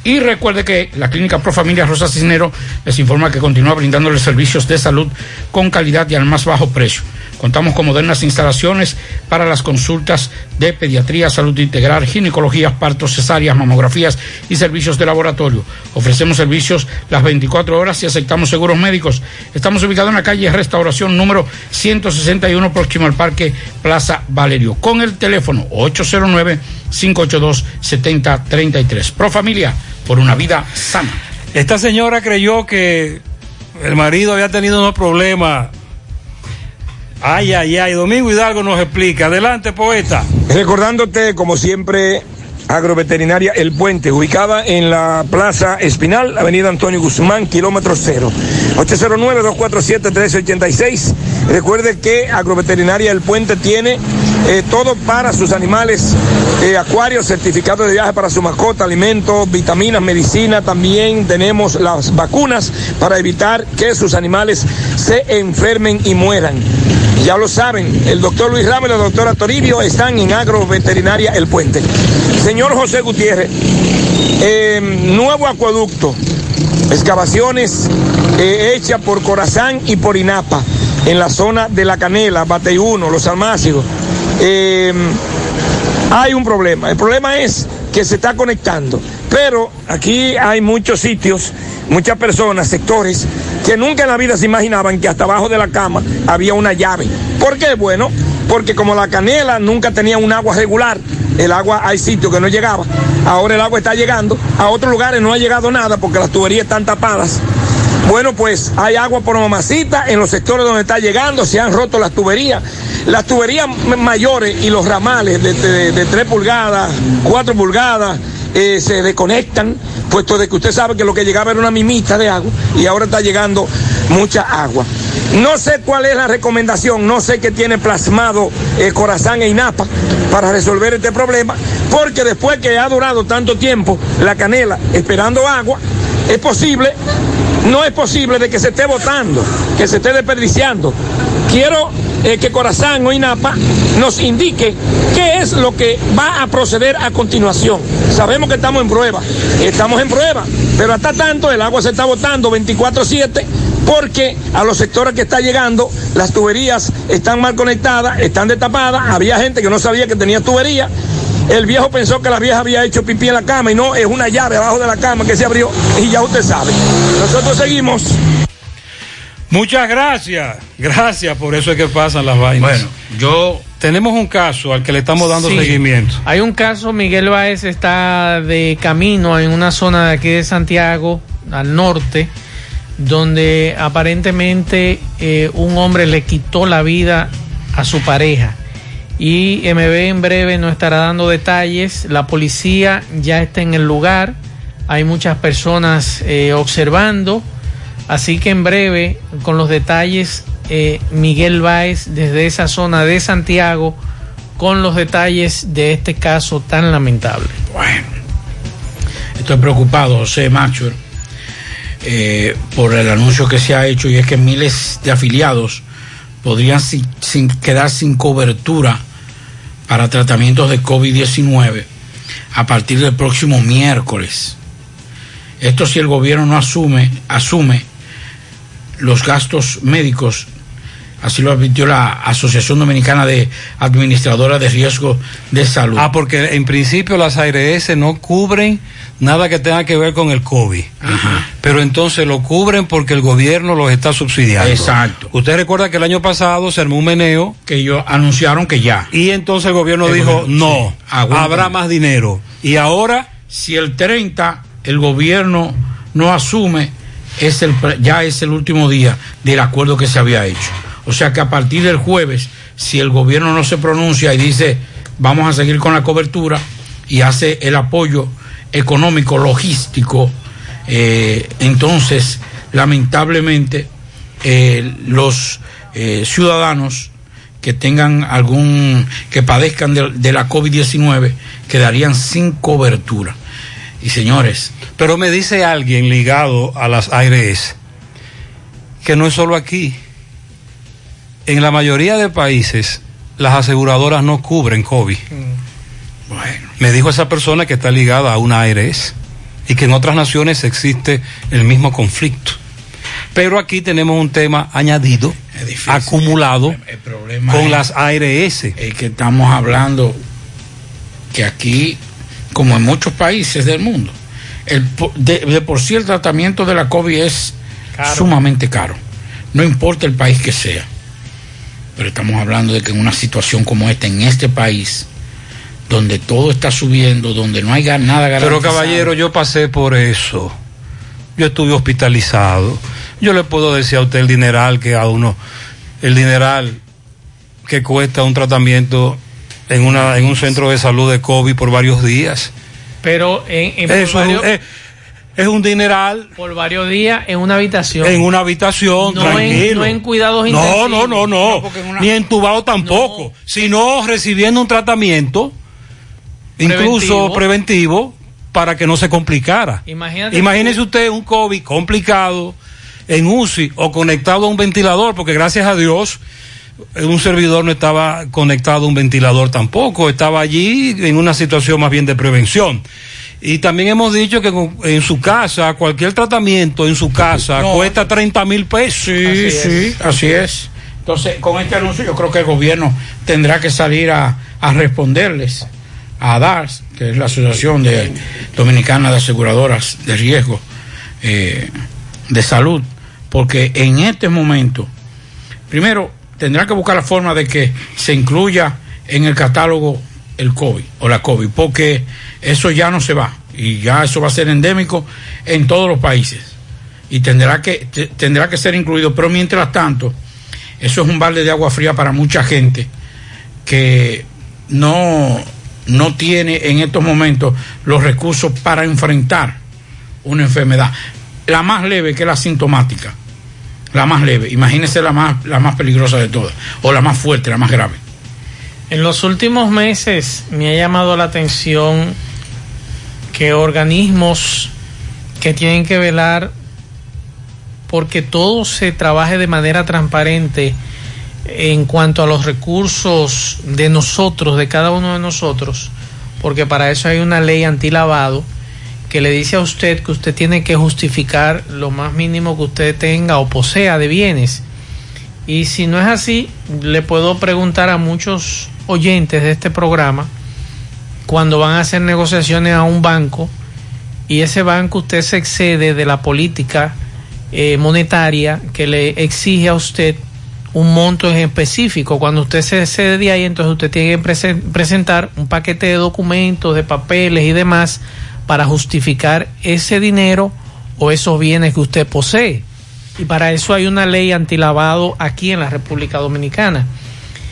Y recuerde que la Clínica Pro Familia Rosa Cisnero les informa que continúa brindándoles servicios de salud con calidad y al más bajo precio. Contamos con modernas instalaciones para las consultas de pediatría, salud integral, ginecología, partos, cesáreas, mamografías y servicios de laboratorio. Ofrecemos servicios las 24 horas y aceptamos seguros médicos. Estamos ubicados en la calle Restauración número 161 próximo al Parque Plaza Valerio con el teléfono 809 582 7033. Pro Familia por una vida sana. Esta señora creyó que el marido había tenido unos problemas. Ay, ay, ay, Domingo Hidalgo nos explica. Adelante, poeta. Recordándote, como siempre, Agroveterinaria El Puente, ubicada en la Plaza Espinal, Avenida Antonio Guzmán, kilómetro cero. 809-247-1386. Recuerde que Agroveterinaria El Puente tiene eh, todo para sus animales, eh, acuarios, certificados de viaje para su mascota, alimentos, vitaminas, medicina. También tenemos las vacunas para evitar que sus animales se enfermen y mueran. Ya lo saben, el doctor Luis Ramos y la doctora Toribio están en Agroveterinaria El Puente. Señor José Gutiérrez, eh, nuevo acueducto, excavaciones eh, hechas por Corazán y por INAPA, en la zona de La Canela, Bateyuno, Los Almácigos. Eh, hay un problema. El problema es que se está conectando. Pero aquí hay muchos sitios, muchas personas, sectores, que nunca en la vida se imaginaban que hasta abajo de la cama había una llave. ¿Por qué? Bueno, porque como la canela nunca tenía un agua regular, el agua hay sitios que no llegaba, ahora el agua está llegando, a otros lugares no ha llegado nada porque las tuberías están tapadas. Bueno, pues hay agua por mamacita en los sectores donde está llegando, se han roto las tuberías. Las tuberías mayores y los ramales de, de, de 3 pulgadas, 4 pulgadas, eh, se desconectan, puesto de que usted sabe que lo que llegaba era una mimita de agua y ahora está llegando mucha agua. No sé cuál es la recomendación, no sé qué tiene plasmado eh, Corazán e INAPA para resolver este problema, porque después que ha durado tanto tiempo la canela esperando agua, es posible, no es posible de que se esté botando, que se esté desperdiciando. Quiero eh, que Corazán o INAPA nos indique qué es lo que va a proceder a continuación. Sabemos que estamos en prueba, estamos en prueba, pero hasta tanto el agua se está botando 24/7 porque a los sectores que está llegando las tuberías están mal conectadas, están destapadas, había gente que no sabía que tenía tubería. El viejo pensó que la vieja había hecho pipí en la cama y no, es una llave abajo de la cama que se abrió y ya usted sabe. Nosotros seguimos. Muchas gracias, gracias, por eso es que pasan las vainas. Bueno, yo... Tenemos un caso al que le estamos dando Sí. seguimiento. Hay un caso, Miguel Báez está de camino en una zona de aquí de Santiago, al norte, donde aparentemente eh, un hombre le quitó la vida a su pareja. Y MB en breve nos estará dando detalles. La policía ya está en el lugar. Hay muchas personas eh, observando. Así que en breve, con los detalles, eh, Miguel Báez desde esa zona de Santiago, con los detalles de este caso tan lamentable. Bueno, estoy preocupado, José Macho, eh, por el anuncio que se ha hecho y es que miles de afiliados podrían sin, quedar sin cobertura para tratamientos de COVID-19 a partir del próximo miércoles. Esto si el gobierno no asume, asume los gastos médicos, así lo advirtió la Asociación Dominicana de Administradoras de Riesgo de Salud. Ah, porque en principio las ARS no cubren nada que tenga que ver con el COVID. Pero entonces lo cubren porque el gobierno los está subsidiando. Exacto. Usted recuerda que el año pasado se armó un meneo. Que ellos anunciaron que ya. Y entonces el gobierno El dijo, gobierno, no, sí, habrá más dinero. Y ahora... Si el 30 el gobierno no asume, es el, ya es el último día del acuerdo que se había hecho. O sea que a partir del jueves, si el gobierno no se pronuncia y dice vamos a seguir con la cobertura y hace el apoyo económico, logístico, eh, entonces lamentablemente eh, los eh, ciudadanos que tengan algún, que padezcan de, de la COVID-19 quedarían sin cobertura. Y señores, Pero me dice alguien ligado a las ARS que no es solo aquí. en la mayoría de países las aseguradoras no cubren COVID. Bueno. Me dijo esa persona que está ligada a una ARS y que en otras naciones existe el mismo conflicto. Pero aquí tenemos un tema añadido, acumulado con las ARS. Es que estamos hablando que aquí, como en muchos países del mundo, el, de, por sí el tratamiento de la COVID es sumamente caro. No importa el país que sea. Pero estamos hablando de que en una situación como esta, en este país, donde todo está subiendo, donde no hay nada garantizado. Pero caballero, yo pasé por eso. Yo estuve hospitalizado. Yo le puedo decir a usted el dineral que a uno, el dineral que cuesta un tratamiento en, una, en un centro de salud de COVID por varios días. Pero en, eso es, un dineral. Por varios días en una habitación. En una habitación, no tranquilo. En, no en cuidados intensivos. No, no, no, no. Ni entubado tampoco. Sino recibiendo un tratamiento, incluso preventivo, para que no se complicara. Imagínese usted un COVID complicado en UCI o conectado a un ventilador, porque gracias a Dios un servidor no estaba conectado a un ventilador tampoco, estaba allí en una situación más bien de prevención. Y también hemos dicho que en su casa, cualquier tratamiento en su casa cuesta 30 mil pesos. Sí, sí, así es. Entonces, con este anuncio yo creo que el gobierno tendrá que salir a, responderles a DARS, que es la Asociación de Dominicana de Aseguradoras de Riesgo eh, de Salud, porque en este momento, primero, tendrá que buscar la forma de que se incluya en el catálogo el COVID o la COVID, porque eso ya no se va y ya eso va a ser endémico en todos los países y tendrá que, tendrá que ser incluido, pero mientras tanto, eso es un balde de agua fría para mucha gente que no, no tiene en estos momentos los recursos para enfrentar una enfermedad, la más leve que la sintomática la más leve. Imagínese la más, la más peligrosa de todas, o la más fuerte, la más grave. En los últimos meses me ha llamado la atención que organismos que tienen que velar porque todo se trabaje de manera transparente en cuanto a los recursos de nosotros, de cada uno de nosotros, porque para eso hay una ley antilavado que le dice a usted que usted tiene que justificar lo más mínimo que usted tenga o posea de bienes. Y si no es así, le puedo preguntar a muchos oyentes de este programa, cuando van a hacer negociaciones a un banco y ese banco usted se excede de la política eh, monetaria que le exige a usted un monto en específico. Cuando usted se excede de ahí, entonces usted tiene que presentar un paquete de documentos, de papeles y demás para justificar ese dinero o esos bienes que usted posee. Y para eso hay una ley antilavado aquí en la República Dominicana.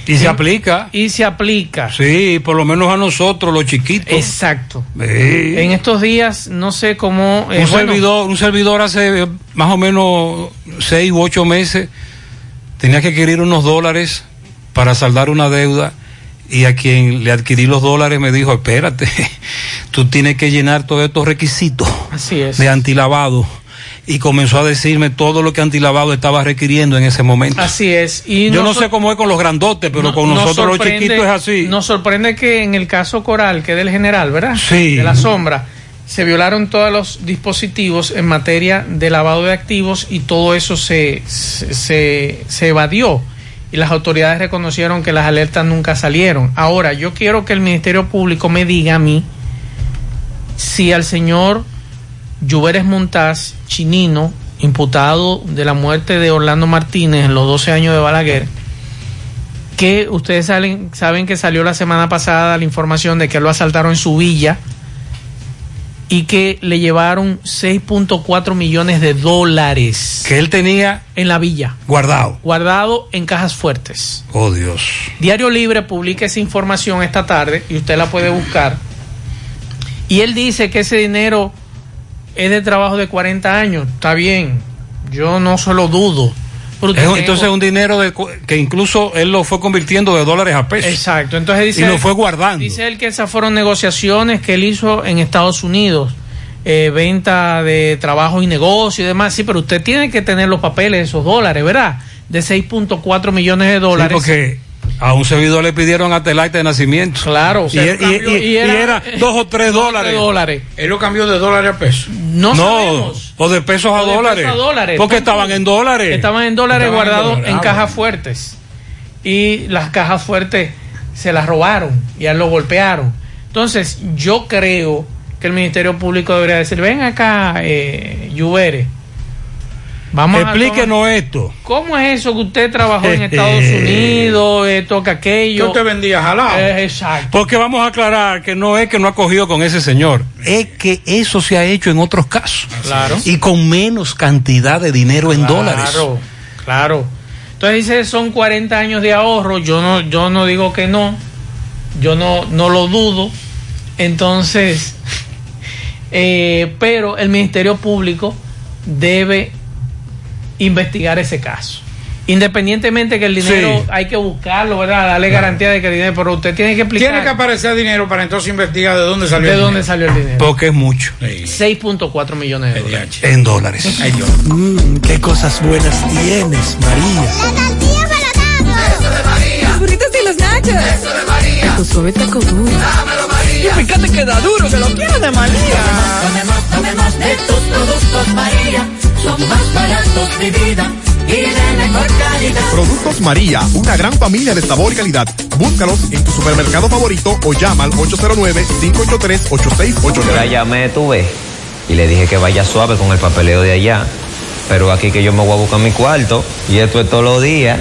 Y se aplica. Y se aplica. Sí, por lo menos a nosotros, los chiquitos. Exacto. En estos días, no sé cómo. Eh, un, servidor, un servidor hace más o menos seis u ocho meses tenía que adquirir unos dólares para saldar una deuda y a quien le adquirí los dólares me dijo, espérate, <laughs> tú tienes que llenar todos estos requisitos de antilavado. Y comenzó a decirme todo lo que antilavado estaba requiriendo en ese momento. Así es. Y Yo no sé cómo es con los grandotes, pero con nosotros los chiquitos es así. Nos sorprende que en el caso Coral, que es del general, ¿verdad? Sí. De la sombra, se violaron todos los dispositivos en materia de lavado de activos y todo eso se, se, evadió y las autoridades reconocieron que las alertas nunca salieron. Ahora, yo quiero que el Ministerio Público me diga a mí si al señor Lluveres Montaz, chinino, imputado de la muerte de Orlando Martínez en los 12 años de Balaguer, que ustedes saben, saben que salió la semana pasada la información de que lo asaltaron en su villa y que le llevaron 6.4 millones de dólares. Que él tenía en la villa. Guardado. Guardado en cajas fuertes. Oh Dios. Diario Libre publica esa información esta tarde y usted la puede buscar. Y él dice que ese dinero es de trabajo de 40 años. Está bien. Yo no se lo dudo es, entonces un dinero de, que incluso él lo fue convirtiendo de dólares a pesos. Exacto, entonces dice... Y lo fue guardando. Dice él que esas fueron negociaciones que él hizo en Estados Unidos. Eh, venta de trabajo y negocio y demás, sí, pero usted tiene que tener los papeles esos dólares, ¿verdad? de 6.4 millones de dólares. porque a un servidor le pidieron hasta el acta de nacimiento. Claro, y, era, dos o tres dólares. dólares. Él lo cambió de dólares a pesos. No, sabemos. o de pesos a, dólares. a dólares. Porque estaban en dólares. Estaban en dólares guardados en, cajas fuertes. Y las cajas fuertes se las robaron y a él lo golpearon. Entonces, yo creo que el Ministerio Público debería decir, ven acá, eh, Vamos Explíquenos esto. ¿Cómo es eso que usted trabajó en <laughs> Estados Unidos, esto, que aquello? Yo te vendía jalado. Eh, exacto. Porque vamos a aclarar que no es que no ha cogido con ese señor, es que eso se ha hecho en otros casos. Claro. Y con menos cantidad de dinero en dólares. Claro, claro. Entonces dice, son 40 años de ahorro, yo no, yo no digo que no, yo no, no lo dudo. Entonces, <laughs> eh, pero el Ministerio Público debe investigar ese caso. Independientemente que el dinero hay que buscarlo, ¿verdad? Darle garantía de que el dinero, pero usted tiene que explicar. Tiene que aparecer dinero para entonces investigar de dónde salió de el dónde salió el dinero. Porque es mucho. 6.4 millones de dólares. En dólares. Mm, qué cosas buenas tienes, María. La tortilla para Eso de María. Los burritos y los nachos. Eso de María. Tu suave taco duro. Dámelo, María. Y fíjate que da duro, que lo quiero de María. Tome más, de tus productos, María son más baratos de vida y de mejor calidad. Productos María, una gran familia de sabor y calidad. Búscalos en tu supermercado favorito o llama al 809-583-8689. Yo la llamé, tuve, y le dije que vaya suave con el papeleo de allá. Pero aquí que yo me voy a buscar mi cuarto, y esto es todos los días.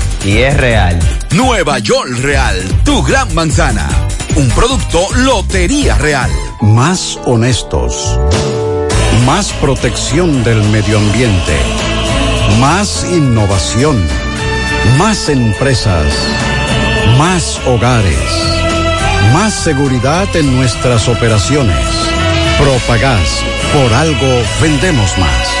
y es real. Nueva York Real, tu gran manzana. Un producto Lotería Real. Más honestos. Más protección del medio ambiente. Más innovación. Más empresas. Más hogares. Más seguridad en nuestras operaciones. Propagás. Por algo vendemos más.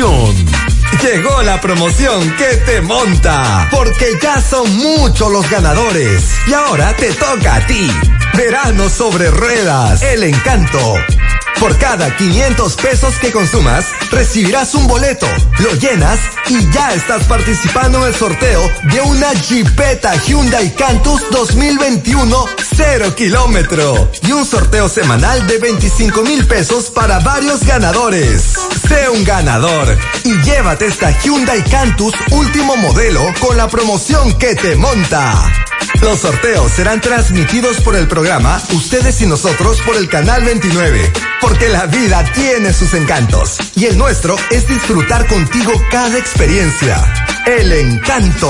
información. Llegó la promoción que te monta, porque ya son muchos los ganadores. Y ahora te toca a ti. Verano sobre ruedas, el encanto. Por cada 500 pesos que consumas, recibirás un boleto, lo llenas y ya estás participando en el sorteo de una Jeepeta Hyundai Cantus 2021 0 kilómetro y un sorteo semanal de 25 mil pesos para varios ganadores. Sé un ganador y llévate esta Hyundai Cantus último modelo con la promoción que te monta. Los sorteos serán transmitidos por el programa Ustedes y nosotros por el canal 29, porque la vida tiene sus encantos y el nuestro es disfrutar contigo cada experiencia. El encanto.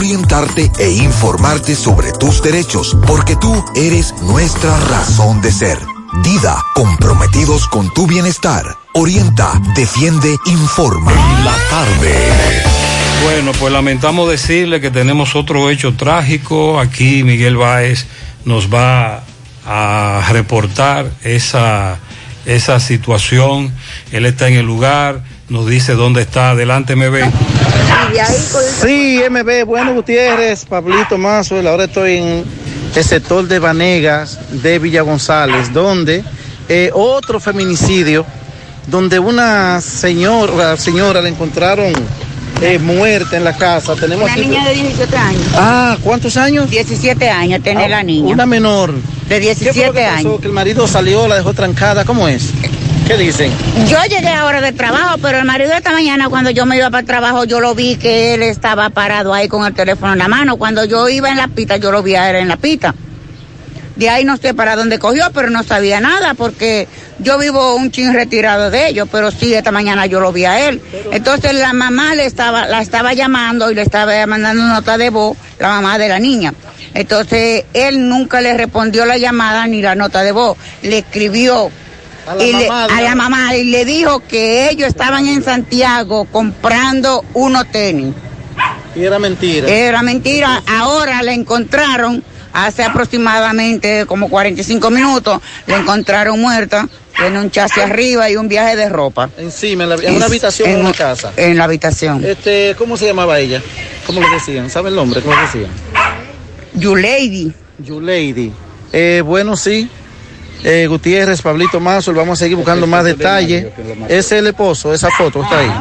orientarte e informarte sobre tus derechos, porque tú eres nuestra razón de ser. Dida, comprometidos con tu bienestar. Orienta, defiende, informa. La tarde. Bueno, pues lamentamos decirle que tenemos otro hecho trágico. Aquí Miguel Báez nos va a reportar esa, esa situación. Él está en el lugar, nos dice dónde está. Adelante, me ve. Sí, MB, bueno Gutiérrez, Pablito Mazo, ahora estoy en el sector de Vanegas de Villa González, donde eh, otro feminicidio, donde una señora, señora la encontraron eh, muerta en la casa. Tenemos Una aquí- niña de 17 años. Ah, ¿cuántos años? 17 años tiene Ah, la niña. Una menor. De ¿Qué fue lo 17 que pasó? años. Que el marido salió, la dejó trancada, ¿cómo es? ¿Qué dicen? Yo llegué ahora del trabajo, pero el marido esta mañana cuando yo me iba para el trabajo, yo lo vi que él estaba parado ahí con el teléfono en la mano. Cuando yo iba en la pita, yo lo vi a él en la pita. De ahí no sé para dónde cogió, pero no sabía nada porque yo vivo un chin retirado de ellos, pero sí esta mañana yo lo vi a él. Entonces la mamá le estaba, la estaba llamando y le estaba mandando nota de voz, la mamá de la niña. Entonces él nunca le respondió la llamada ni la nota de voz, le escribió A la y le- mamá, a digamos. la mamá y le dijo que ellos estaban en Santiago comprando unos tenis. Y era mentira. Era mentira. Ahora la encontraron hace aproximadamente como 45 minutos. La encontraron muerta. Tiene un chasis arriba y un viaje de ropa. Encima, en, la- en una habitación en, En- una casa. En la habitación. Este, ¿Cómo se llamaba ella? ¿Cómo le decían? ¿Sabe el nombre? ¿Cómo le decían? You Lady. You Lady. Eh, bueno, sí. Eh, Gutiérrez, Pablito Mazo, vamos a seguir buscando más detalles. Es el esposo, esa foto está ahí.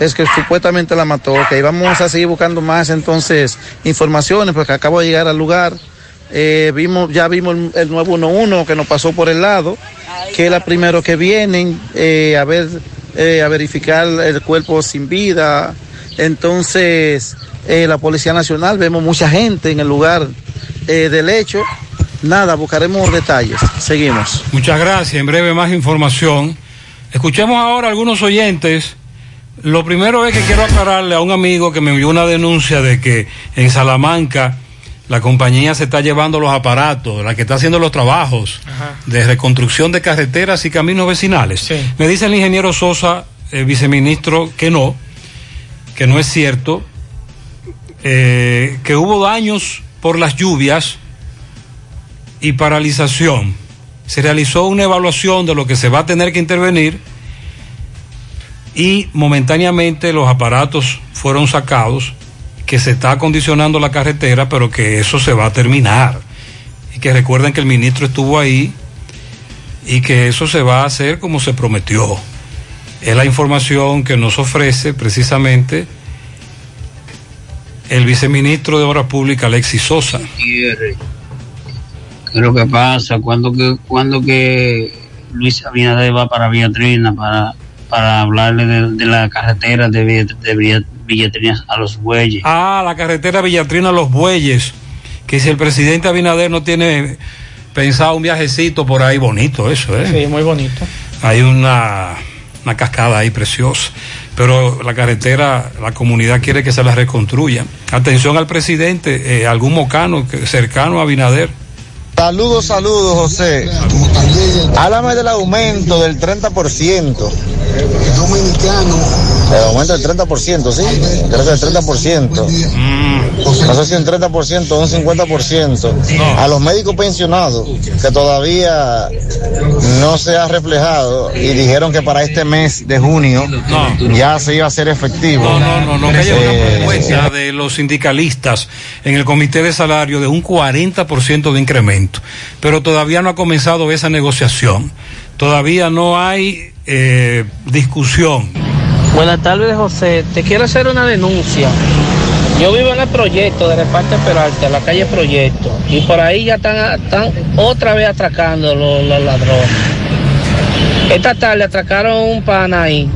Es que supuestamente la mató. Ok, vamos a seguir buscando más entonces informaciones, porque acabo de llegar al lugar. Eh, vimos, ya vimos el, el 911 que nos pasó por el lado, que es la primero que vienen eh, a ver, eh, a verificar el cuerpo sin vida. Entonces, la Policía Nacional, vemos mucha gente en el lugar del hecho. Nada, buscaremos detalles. Seguimos. Muchas gracias. En breve más información. Escuchemos ahora a algunos oyentes. Lo primero es que quiero aclararle a un amigo que me envió una denuncia de que en Salamanca la compañía se está llevando los aparatos, la que está haciendo los trabajos de reconstrucción de carreteras y caminos vecinales. Me dice el ingeniero Sosa, el viceministro, que no, que no es cierto, eh, que hubo daños por las lluvias y paralización. Se realizó una evaluación de lo que se va a tener que intervenir y momentáneamente los aparatos fueron sacados, que se está acondicionando la carretera, pero que eso se va a terminar. Y que recuerden que el ministro estuvo ahí y que eso se va a hacer como se prometió. Es la información que nos ofrece precisamente el viceministro de Obras Públicas, Alexis Sosa. ¿Qué es lo que pasa? ¿Cuándo que, cuándo que Luis Abinader va para Villatrina para, para hablarle de, de la carretera de, Villa- de, Villa- Villatrinas a los bueyes. Ah, la carretera Villatrina a los bueyes. Que si el presidente Abinader no tiene pensado un viajecito por ahí bonito, eso, ¿eh? Sí, muy bonito. Hay una, una cascada ahí preciosa. Pero la carretera, la comunidad quiere que se la reconstruya. Atención al presidente, eh, algún mocano que- cercano a Abinader. Saludos, saludos, José. Háblame del aumento del 30%. Dominicano. El aumento del 30%, sí. Creo que el 30%. No sé si un 30% o un 50%. A los médicos pensionados, que todavía no se ha reflejado y dijeron que para este mes de junio ya se iba a hacer efectivo. No, no, no, no, que haya una Eh, propuesta de los sindicalistas en el comité de salario de un 40% de incremento, pero todavía no ha comenzado esa negociación, todavía no hay eh, discusión. Buenas tardes, José. Te quiero hacer una denuncia. Yo vivo en el proyecto de Reparte Peralta, la calle Proyecto, y por ahí ya están, otra vez atracando los, ladrones. Esta tarde atracaron un pana ahí,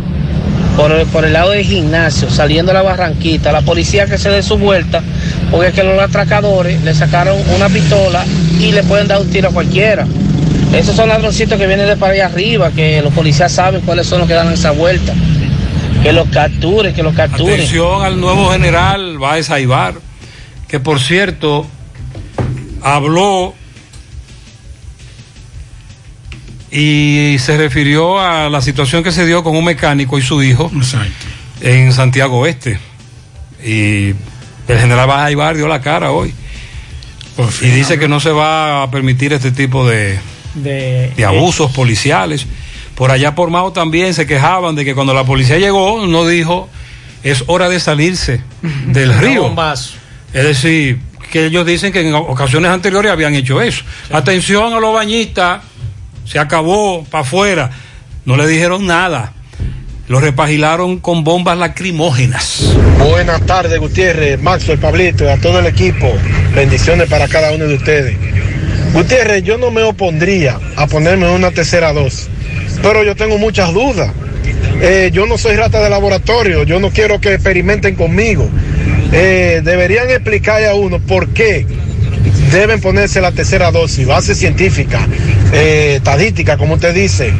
por, el- por el lado del gimnasio, saliendo a la barranquita. La policía que se dé su vuelta, porque es que los atracadores le sacaron una pistola y le pueden dar un tiro a cualquiera. Esos son ladroncitos que vienen de para allá arriba, que los policías saben cuáles son los que dan esa vuelta. Que los capturen, que los capturen. Atención al nuevo general Baez Aibar, que por cierto habló y se refirió a la situación que se dio con un mecánico y su hijo en Santiago Oeste. Y el general Baez Aibar dio la cara hoy. Y dice que no se va a permitir este tipo de, De, de abusos policiales. Por allá por Mao también se quejaban de que cuando la policía llegó no dijo es hora de salirse del río. Es decir, que ellos dicen que en ocasiones anteriores habían hecho eso. Atención a los bañistas, se acabó para afuera. No le dijeron nada. Lo repagilaron con bombas lacrimógenas. Buenas tardes, Gutiérrez, Maxo, el Pablito y a todo el equipo. Bendiciones para cada uno de ustedes. Gutiérrez, yo no me opondría a ponerme una tercera dosis, pero yo tengo muchas dudas. Eh, yo no soy rata de laboratorio, yo no quiero que experimenten conmigo. Eh, deberían explicarle a uno por qué deben ponerse la tercera dosis, base científica, eh, estadística, como usted dice.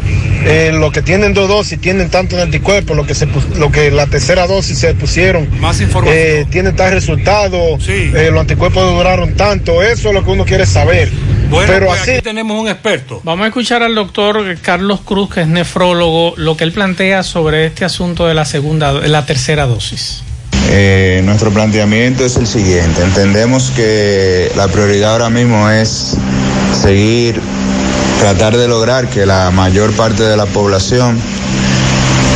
Eh, los que tienen dos dosis tienen tanto de anticuerpos, lo que, se, lo que la tercera dosis se pusieron, Más información. eh, tienen tal resultado, los anticuerpos duraron tanto, eso es lo que uno quiere saber. Bueno, Pero pues así aquí tenemos un experto. Vamos a escuchar al doctor Carlos Cruz, que es nefrólogo, lo que él plantea sobre este asunto de la segunda, de la tercera dosis. Eh, nuestro planteamiento es el siguiente. Entendemos que la prioridad ahora mismo es seguir, tratar de lograr que la mayor parte de la población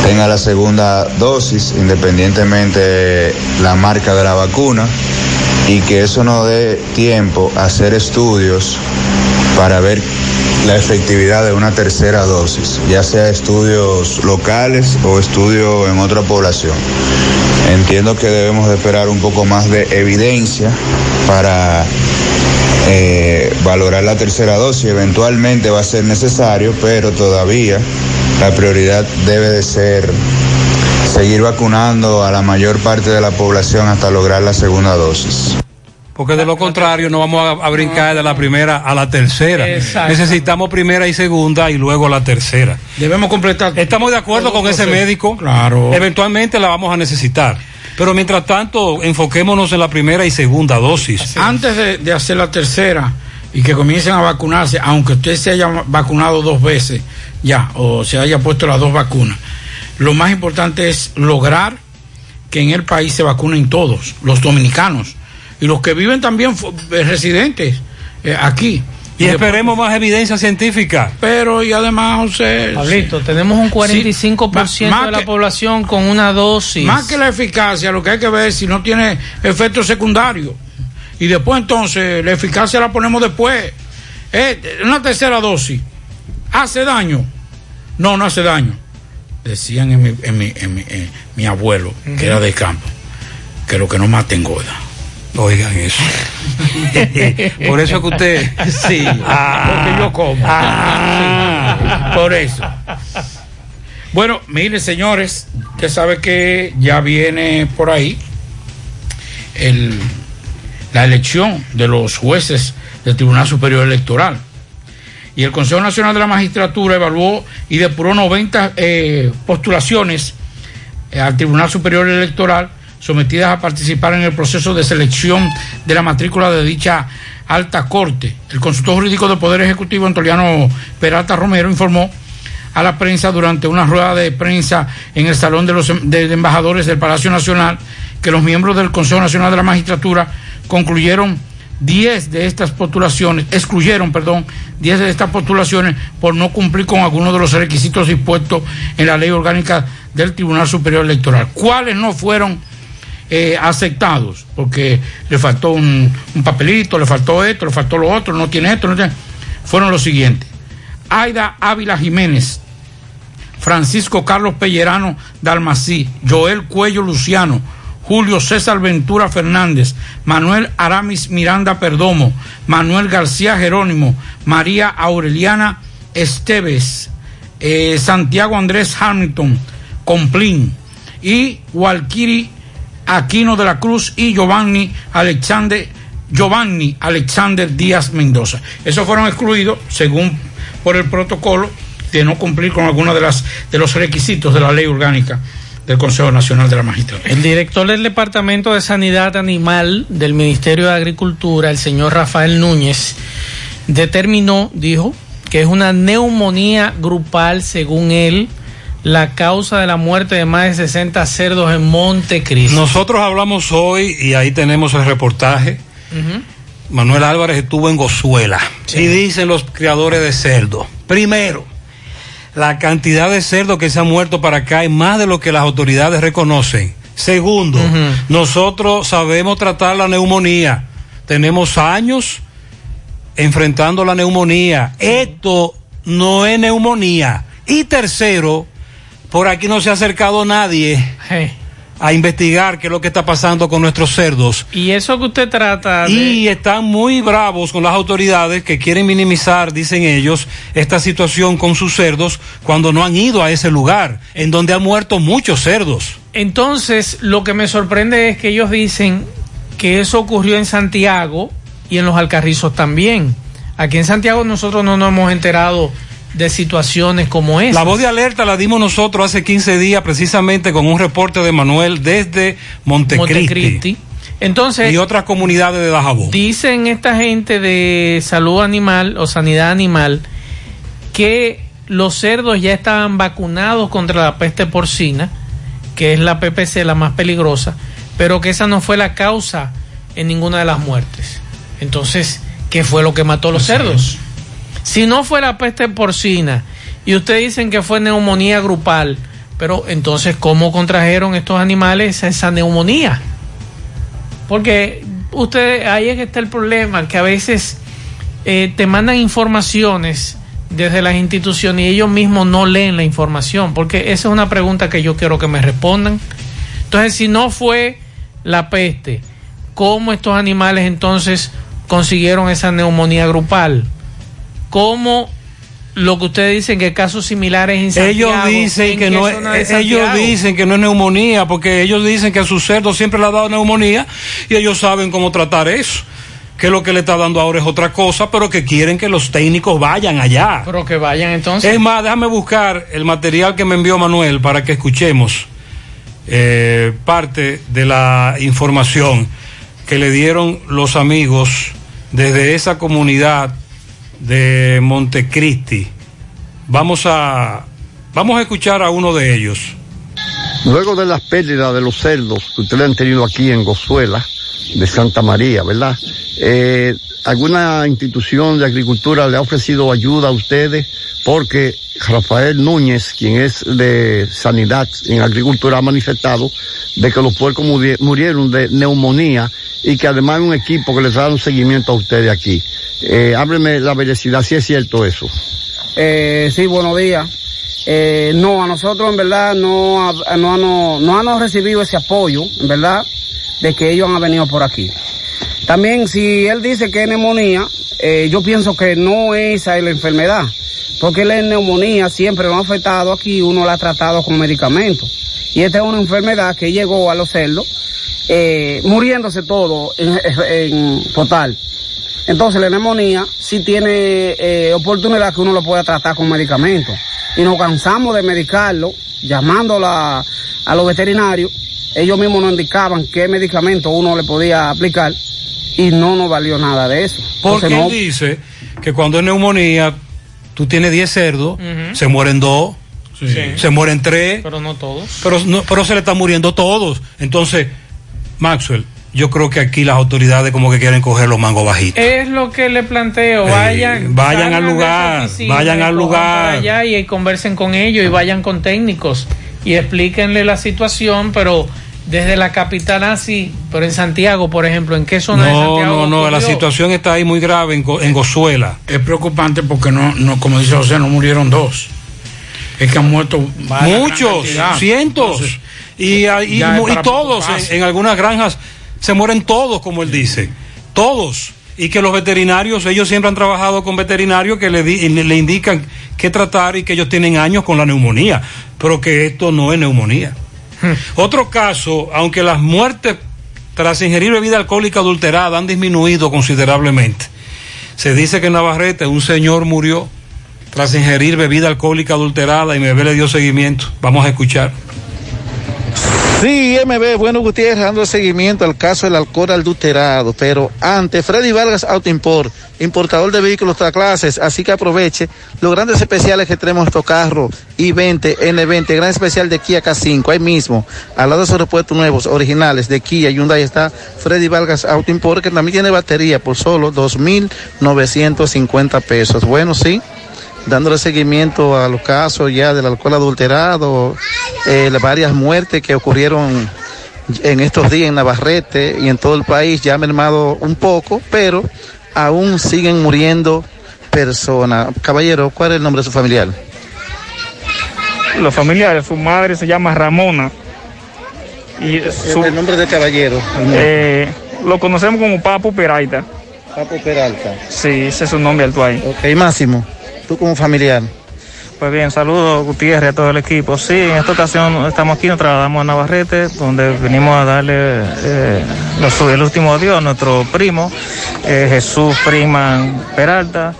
tenga la segunda dosis, independientemente de la marca de la vacuna, y que eso nos dé tiempo a hacer estudios para ver la efectividad de una tercera dosis, ya sea estudios locales o estudios en otra población. Entiendo que debemos de esperar un poco más de evidencia para eh, valorar la tercera dosis. Eventualmente va a ser necesario, pero todavía la prioridad debe de ser seguir vacunando a la mayor parte de la población hasta lograr la segunda dosis. Porque de lo contrario no vamos a, a brincar de la primera a la tercera. Exacto. Necesitamos primera y segunda y luego la tercera. Debemos completar. Estamos de acuerdo con ese médico. Claro. Eventualmente la vamos a necesitar. Pero mientras tanto, enfoquémonos en la primera y segunda dosis. Antes de, de hacer la tercera y que comiencen a vacunarse, aunque usted se haya vacunado dos veces ya, o se haya puesto las dos vacunas, lo más importante es lograr que en el país se vacunen todos, los dominicanos y los que viven también eh, residentes eh, aquí. Y esperemos más evidencia científica. Pero y además, José. Pablito, tenemos un 45% Sí, más de la que- población con una dosis. Más que la eficacia, lo que hay que ver es si no tiene efectos secundarios. Y después entonces, la eficacia la ponemos después. Eh, una tercera dosis. ¿Hace daño? No, no hace daño. Decían en mi, en mi, en mi, en mi abuelo, que era de campo, que lo que no mata engorda. Oigan eso. <laughs> Por eso que usted. Sí, porque yo como. Ah. Por eso. Bueno, mire, señores, usted sabe que ya viene por ahí el, la elección de los jueces del Tribunal Superior Electoral. Y el Consejo Nacional de la Magistratura evaluó y depuró 90 eh, postulaciones eh, al Tribunal Superior Electoral sometidas a participar en el proceso de selección de la matrícula de dicha alta corte. El consultor jurídico del Poder Ejecutivo, Antoliano Peralta Romero, informó a la prensa durante una rueda de prensa en el Salón de los em- de Embajadores del Palacio Nacional que los miembros del Consejo Nacional de la Magistratura concluyeron 10 de estas postulaciones, excluyeron, perdón, 10 de estas postulaciones por no cumplir con algunos de los requisitos dispuestos en la ley orgánica del Tribunal Superior Electoral. ¿Cuáles no fueron eh, aceptados? Porque le faltó un, un papelito, le faltó esto, le faltó lo otro, no tiene esto, no tiene... Fueron los siguientes. Aida Ávila Jiménez, Francisco Carlos Pellerano Dalmací, Joel Cuello Luciano, Julio César Ventura Fernández, Manuel Aramis Miranda Perdomo, Manuel García Jerónimo, María Aureliana Esteves, eh, Santiago Andrés Hamilton, Complín y Walkiri Aquino de la Cruz y Giovanni Alexander Giovanni Alexander Díaz Mendoza. Esos fueron excluidos según por el protocolo de no cumplir con algunos de las de los requisitos de la ley orgánica del Consejo Nacional de la Magistratura. El director del Departamento de Sanidad Animal del Ministerio de Agricultura, el señor Rafael Núñez, determinó, dijo, que es una neumonía grupal, según él, la causa de la muerte de más de 60 cerdos en Montecristo. Nosotros hablamos hoy y ahí tenemos el reportaje. Manuel Álvarez estuvo en Gozuela. Y dicen los criadores de cerdo. Primero, la cantidad de cerdos que se han muerto para acá es más de lo que las autoridades reconocen. Segundo, nosotros sabemos tratar la neumonía. Tenemos años enfrentando la neumonía. Esto no es neumonía. Y tercero, por aquí no se ha acercado nadie a investigar qué es lo que está pasando con nuestros cerdos. Y eso que usted trata de... Y están muy bravos con las autoridades que quieren minimizar, dicen ellos, esta situación con sus cerdos cuando no han ido a ese lugar, en donde han muerto muchos cerdos. Entonces, lo que me sorprende es que ellos dicen que eso ocurrió en Santiago y en los Alcarrizos también. Aquí en Santiago nosotros no nos hemos enterado de situaciones como esa. La voz de alerta la dimos nosotros hace 15 días precisamente con un reporte de Manuel desde Montecristi. Montecristi. Entonces, y otras comunidades de Dajabón. Dicen esta gente de salud animal o sanidad animal que los cerdos ya estaban vacunados contra la peste porcina, que es la PPC la más peligrosa, pero que esa no fue la causa en ninguna de las muertes. Entonces, ¿qué fue lo que mató a los cerdos? Si no fue la peste porcina y ustedes dicen que fue neumonía grupal, pero entonces, ¿cómo contrajeron estos animales esa neumonía? Porque usted, ahí es que está el problema, que a veces eh, te mandan informaciones desde las instituciones y ellos mismos no leen la información, porque esa es una pregunta que yo quiero que me respondan. Entonces, si no fue la peste, ¿cómo estos animales entonces consiguieron esa neumonía grupal? ¿Cómo lo que ustedes dicen que casos similares en Santiago? Ellos dicen en que no es, de ellos dicen que no es neumonía, porque ellos dicen que a sus cerdos siempre le ha dado neumonía y ellos saben cómo tratar eso. Que lo que le está dando ahora es otra cosa, pero que quieren que los técnicos vayan allá. Pero que vayan entonces. Es más, déjame buscar el material que me envió Manuel para que escuchemos eh, parte de la información que le dieron los amigos desde esa comunidad de Montecristi. Vamos a, vamos a escuchar a uno de ellos. Luego de las pérdidas de los cerdos que ustedes han tenido aquí en Gozuela, de Santa María, ¿verdad? Eh, ¿Alguna institución de agricultura le ha ofrecido ayuda a ustedes? Porque Rafael Núñez, quien es de Sanidad en Agricultura, ha manifestado de que los puercos muri- murieron de neumonía y que además un equipo que les da un seguimiento a ustedes aquí. Eh, ábreme la veracidad, si es cierto eso. Eh, sí, buenos días. Eh, no, a nosotros en verdad no, no, no, no hemos recibido ese apoyo, en verdad, de que ellos han venido por aquí. También si él dice que es neumonía, eh, yo pienso que no esa es la enfermedad, porque la neumonía siempre nos ha afectado aquí, uno la ha tratado con medicamentos. Y esta es una enfermedad que llegó a los cerdos, eh, muriéndose todo en, en total. Entonces la neumonía sí tiene eh, oportunidad que uno lo pueda tratar con medicamentos. Y nos cansamos de medicarlo, llamando a, los veterinarios. Ellos mismos nos indicaban qué medicamento uno le podía aplicar y no nos valió nada de eso. Porque no- él dice que cuando es neumonía, tú tienes 10 cerdos, se mueren dos, se mueren tres, Pero no todos. pero, no- pero se le están muriendo todos. Entonces, Maxwell, yo creo que aquí las autoridades como que quieren coger los mangos bajitos. Es lo que le planteo, Eh, vayan, vayan al de lugar, oficina vayan al lugar. allá y conversen con ellos y vayan con técnicos y explíquenle la situación, pero desde la capital así, pero en Santiago, por ejemplo, ¿en qué zona de No, Santiago? no, no, la situación está ahí muy grave en, en Gozuela. Es preocupante porque no, no, como dice José, no murieron dos. Es que han muerto Muchos, cientos. Entonces, y, y- es y para todos, en, en algunas granjas se mueren todos, como él dice. Todos. Y que los veterinarios, ellos siempre han trabajado con veterinarios que le, di- le, le indican qué tratar y que ellos tienen años con la neumonía. Pero que esto no es neumonía. Otro caso, aunque las muertes tras ingerir bebida alcohólica adulterada han disminuido considerablemente. Se dice que en Navarrete un señor murió tras ingerir bebida alcohólica adulterada y mi bebé le dio seguimiento. Vamos a escuchar. Sí, MB, bueno Gutiérrez, dando seguimiento al caso del alcohol adulterado, pero antes, Freddy Vargas Auto Import, importador de vehículos de clases, así que aproveche los grandes especiales que tenemos estos carros, I-20, N20, gran especial de Kia K5, ahí mismo, al lado de esos repuestos nuevos, originales de Kia, Hyundai está Freddy Vargas Auto Import, que también tiene batería por solo 2.950 pesos. Bueno, sí dándole seguimiento a los casos ya del alcohol adulterado, eh, las varias muertes que ocurrieron en estos días en Navarrete y en todo el país, ya ha mermado un poco, pero aún siguen muriendo personas. Caballero, ¿cuál es el nombre de su familiar? Los familiares, su madre se llama Ramona. Y su, El nombre del caballero. eh, lo conocemos como Papo Peralta. Papo Peralta. Sí, ese es su nombre actual. Ok, Máximo, tú como familiar. Pues bien, saludos Gutiérrez a todo el equipo. Sí, en esta ocasión estamos aquí, nos trasladamos a Navarrete, donde venimos a darle eh, el último adiós a nuestro primo, eh, Jesús Freeman Peralta,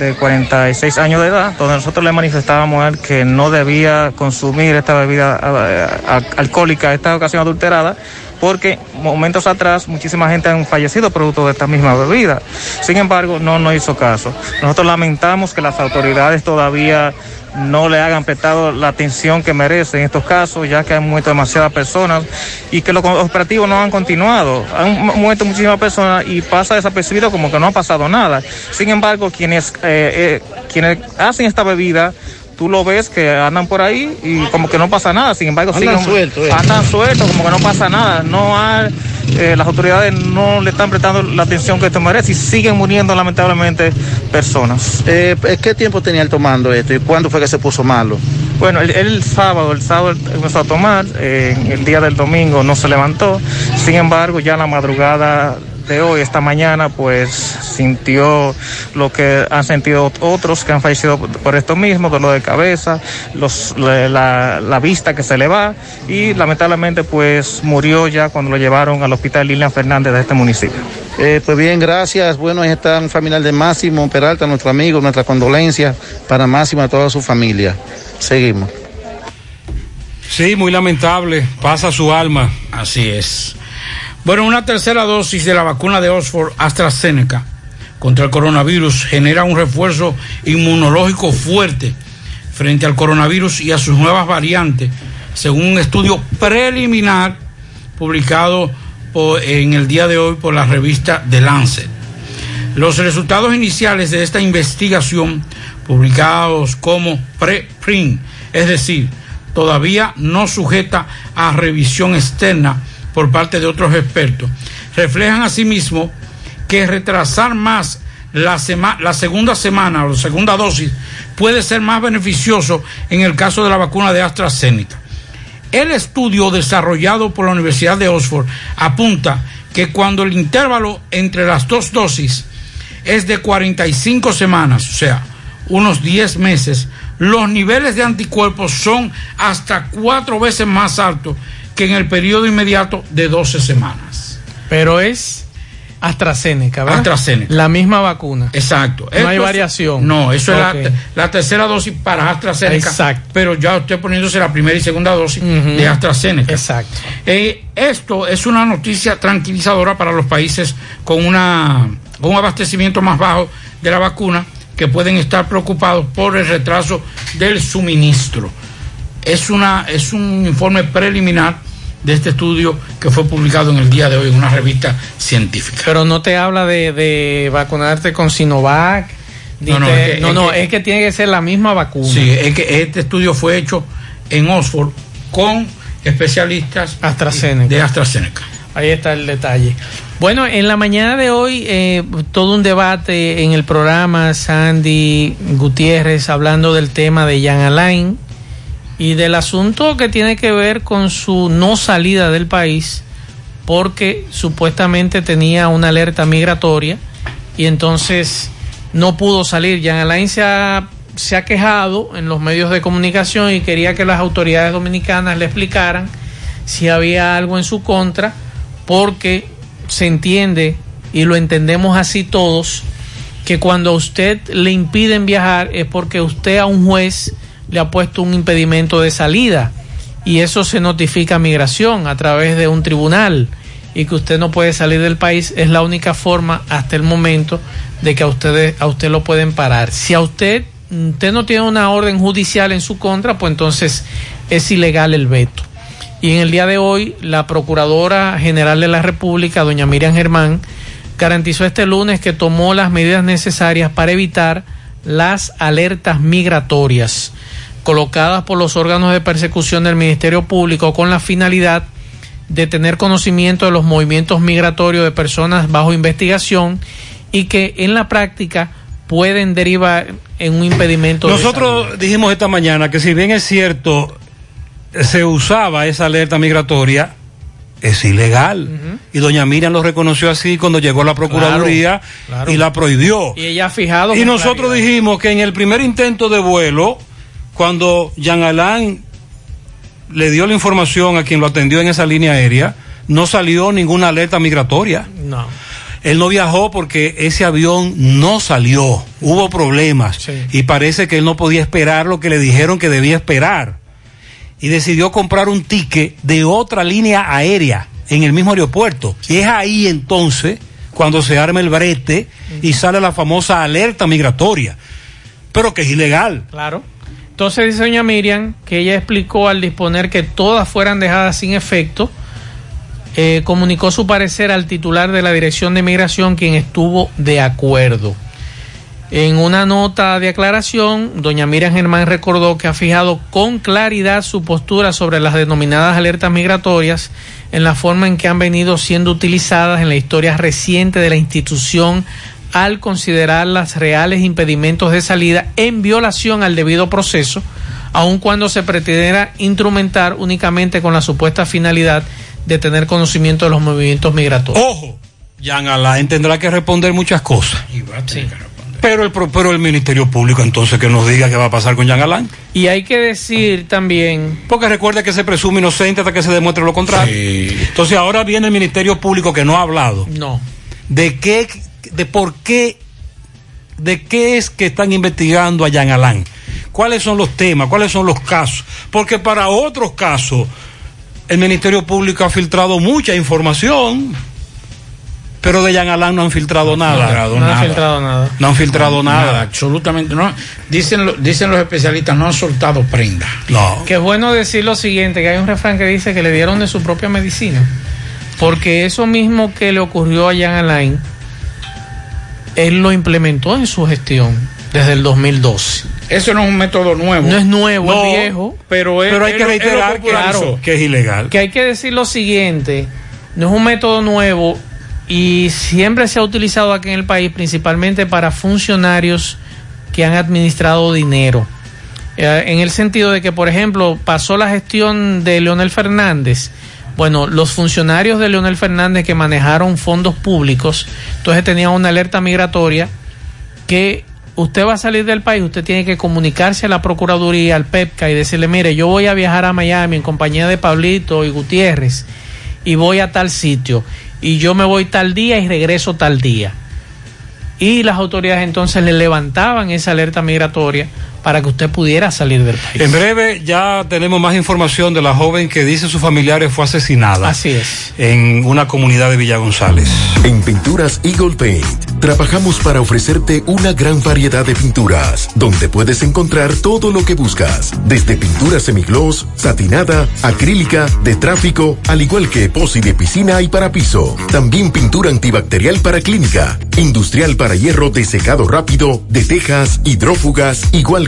de 46 años de edad, donde nosotros le manifestábamos a él que no debía consumir esta bebida eh, al- alcohólica, esta ocasión adulterada, porque momentos atrás muchísima gente han fallecido producto de esta misma bebida. Sin embargo, no nos hizo caso. Nosotros lamentamos que las autoridades todavía no le hagan prestado la atención que merece en estos casos, ya que han muerto demasiadas personas y que los operativos no han continuado. Han mu- muerto muchísimas personas y pasa desapercibido como que no ha pasado nada. Sin embargo, quienes, eh, eh, quienes hacen esta bebida, tú lo ves que andan por ahí y como que no pasa nada. Sin embargo, Andan siguen- sueltos, eh. andan sueltos, como que no pasa nada. No hay, eh, las autoridades no le están prestando la atención que esto merece y siguen muriendo lamentablemente personas. Eh, ¿Qué tiempo tenía él tomando esto y cuándo fue que se puso malo? Bueno, el, el sábado, el sábado empezó a tomar, el día del domingo no se levantó, sin embargo ya en la madrugada de hoy, esta mañana, pues sintió lo que han sentido otros que han fallecido por esto mismo, dolor de cabeza, los, la, la- vista que se le va y lamentablemente pues murió ya cuando lo llevaron al hospital Lilian Fernández de este municipio. Eh, pues bien, gracias. Bueno, ahí está un familiar de Máximo Peralta, nuestro amigo, nuestra condolencia para Máximo y a toda su familia. Seguimos. Sí, muy lamentable. Pasa su alma. Así es. Bueno, una tercera dosis de la vacuna de Oxford AstraZeneca contra el coronavirus genera un refuerzo inmunológico fuerte frente al coronavirus y a sus nuevas variantes, según un estudio preliminar publicado en el día de hoy por la revista The Lancet. Los resultados iniciales de esta investigación, publicados como preprint, es decir, todavía no sujeta a revisión externa por parte de otros expertos, reflejan asimismo que retrasar más la, sema- la segunda semana o la segunda dosis puede ser más beneficioso en el caso de la vacuna de AstraZeneca. El estudio desarrollado por la Universidad de Oxford apunta que cuando el intervalo entre las dos dosis es de 45 semanas, o sea, unos 10 meses, los niveles de anticuerpos son hasta cuatro veces más altos que en el periodo inmediato de 12 semanas. Pero es AstraZeneca, ¿verdad? AstraZeneca. La misma vacuna. Exacto. No Esto hay es- variación. No, eso es la, la tercera dosis para AstraZeneca. Exacto. Pero ya usted poniéndose la primera y segunda dosis de AstraZeneca. Exacto. Eh, esto es una noticia tranquilizadora para los países con, una, con un abastecimiento más bajo de la vacuna que pueden estar preocupados por el retraso del suministro. Es, una, es un informe preliminar de este estudio que fue publicado en el día de hoy en una revista científica. Pero no te habla de, de vacunarte con Sinovac. No, no, te- es que- no, es no, que- es que tiene que ser la misma vacuna. Sí, es que este estudio fue hecho en Oxford con especialistas AstraZeneca. de AstraZeneca. Ahí está el detalle. Bueno, en la mañana de hoy, eh, todo un debate en el programa, Sandy Gutiérrez hablando del tema de Jan Alain y del asunto que tiene que ver con su no salida del país porque supuestamente tenía una alerta migratoria y entonces no pudo salir. Jan Alain se ha, se ha quejado en los medios de comunicación y quería que las autoridades dominicanas le explicaran si había algo en su contra, porque se entiende y lo entendemos así todos, que cuando a usted le impiden viajar es porque usted a un juez le ha puesto un impedimento de salida y eso se notifica a migración a través de un tribunal y que usted no puede salir del país es la única forma hasta el momento de que a usted, a usted lo pueden parar. Si a usted, usted no tiene una orden judicial en su contra, pues entonces es ilegal el veto. Y en el día de hoy, la Procuradora General de la República, doña Miriam Germán, garantizó este lunes que tomó las medidas necesarias para evitar las alertas migratorias colocadas por los órganos de persecución del Ministerio Público con la finalidad de tener conocimiento de los movimientos migratorios de personas bajo investigación y que en la práctica pueden derivar en un impedimento. de Nosotros dijimos esta mañana que si bien es cierto, se usaba esa alerta migratoria, es ilegal. Y doña Miriam lo reconoció así cuando llegó a la Procuraduría Claro, claro. y la prohibió. Y ella ha fijado. Y nosotros claridad. dijimos que en el primer intento de vuelo, cuando Jean Alain le dio la información a quien lo atendió en esa línea aérea, no salió ninguna alerta migratoria. No. Él no viajó porque ese avión no salió, hubo problemas y parece que él no podía esperar lo que le dijeron que debía esperar. Y decidió comprar un ticket de otra línea aérea en el mismo aeropuerto. Y es ahí entonces cuando se arma el brete y sale la famosa alerta migratoria, pero que es ilegal. Claro. Entonces dice doña Miriam que ella explicó al disponer que todas fueran dejadas sin efecto, eh, comunicó su parecer al titular de la Dirección de Migración, quien estuvo de acuerdo. En una nota de aclaración, doña Miriam Germán recordó que ha fijado con claridad su postura sobre las denominadas alertas migratorias en la forma en que han venido siendo utilizadas en la historia reciente de la institución al considerarlas reales impedimentos de salida en violación al debido proceso, aun cuando se pretendiera instrumentar únicamente con la supuesta finalidad de tener conocimiento de los movimientos migratorios. Ojo, Jean Alain tendrá que responder muchas cosas. Pero el, pero el Ministerio Público entonces que nos diga qué va a pasar con Jean Alain. Y hay que decir también... Porque recuerda que se presume inocente hasta que se demuestre lo contrario. Entonces ahora viene el Ministerio Público que no ha hablado. No. De qué, de por qué, de qué es que están investigando a Jean Alain. ¿Cuáles son los temas? ¿Cuáles son los casos? Porque para otros casos el Ministerio Público ha filtrado mucha información, pero de Jean Alain no han filtrado nada. filtrado No ha nada. filtrado nada. No han filtrado nada. Absolutamente no. Dicen, lo- dicen los especialistas, no han soltado prenda. No. Que es bueno decir lo siguiente, que hay un refrán que dice que le dieron de su propia medicina. Porque eso mismo que le ocurrió a Jan Alain, él lo implementó en su gestión desde el 2012. Eso no es un método nuevo. No es nuevo, No, es viejo. Pero, Pero hay que reiterar que es ilegal. Que hay que decir lo siguiente, no es un método nuevo y siempre se ha utilizado aquí en el país principalmente para funcionarios que han administrado dinero. Eh, en el sentido de que, por ejemplo, pasó la gestión de Leonel Fernández. Bueno, los funcionarios de Leonel Fernández que manejaron fondos públicos, entonces tenían una alerta migratoria que usted va a salir del país, usted tiene que comunicarse a la Procuraduría, al PEPCA y decirle, mire, yo voy a viajar a Miami en compañía de Pablito y Gutiérrez y voy a tal sitio y yo me voy tal día y regreso tal día. Y las autoridades entonces le levantaban esa alerta migratoria para que usted pudiera salir del país. En breve ya tenemos más información de la joven que dice sus familiares fue asesinada. Así es. En una comunidad de Villa González. En Pinturas Eagle Paint trabajamos para ofrecerte una gran variedad de pinturas, donde puedes encontrar todo lo que buscas, desde pintura semigloss, satinada, acrílica, de tráfico, al igual que epoxi de piscina y para piso. También pintura antibacterial para clínica, industrial para hierro de secado rápido, de tejas, hidrófugas, igual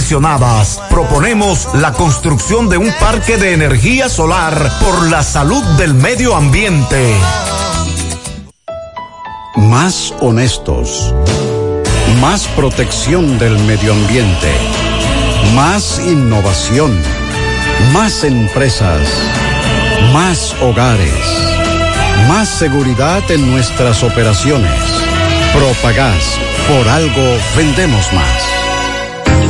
Proponemos la construcción de un parque de energía solar por la salud del medio ambiente. Más honestos. Más protección del medio ambiente. Más innovación. Más empresas. Más hogares. Más seguridad en nuestras operaciones. Propagás. Por algo vendemos más.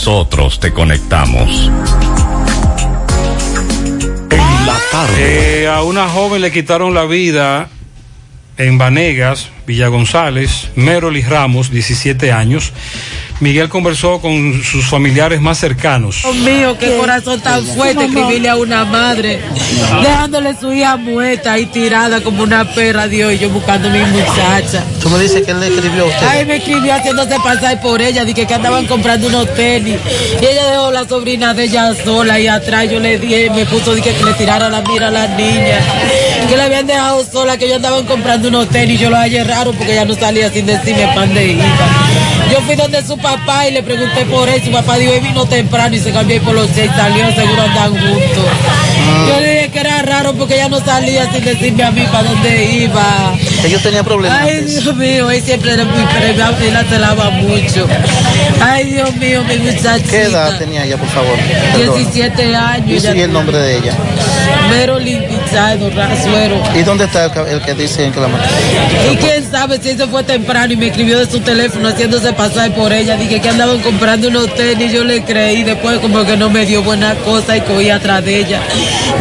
nosotros te conectamos. En la tarde. a una joven le quitaron la vida en Vanegas, Villa González, Merolis Ramos, 17 años. Miguel conversó con sus familiares más cercanos. Dios mío, qué corazón tan fuerte escribirle a una madre, dejándole su hija muerta y tirada como una perra, Dios, y yo buscando a mi muchacha. Tú me dices que él le escribió a usted. Ay, me escribió haciéndose pasar por ella, dije que andaban comprando unos tenis. Y ella dejó la sobrina de ella sola y atrás yo le dije, me puso dije, que le tirara la mira a la niña. Que la habían dejado sola, que ellos andaban comprando unos tenis. Yo lo hallé raro porque ella no salía sin decirme pan de iba. Yo fui donde su papá y le pregunté por él. Su papá dijo, él vino temprano y se cambió y por los seis salió, seguro andan juntos. Yo le dije que era raro porque ella no salía sin decirme a mí para dónde iba. Ellos tenían problemas. Ay, Dios mío, él siempre era muy premiado y la celaba mucho. Ay, Dios mío, mi muchachita. ¿Qué edad tenía ella, por favor? Perdona. 17 años. ¿Y el nombre de ella? Merolyn Rasuero. ¿Y dónde está el, que- que dicen que la mató? Y quién sabe si eso fue temprano y me escribió de su teléfono haciéndose pasar por ella. Dije que andaban comprando unos tenis, yo le creí. Después como que no me dio buena cosa y cogí atrás de ella.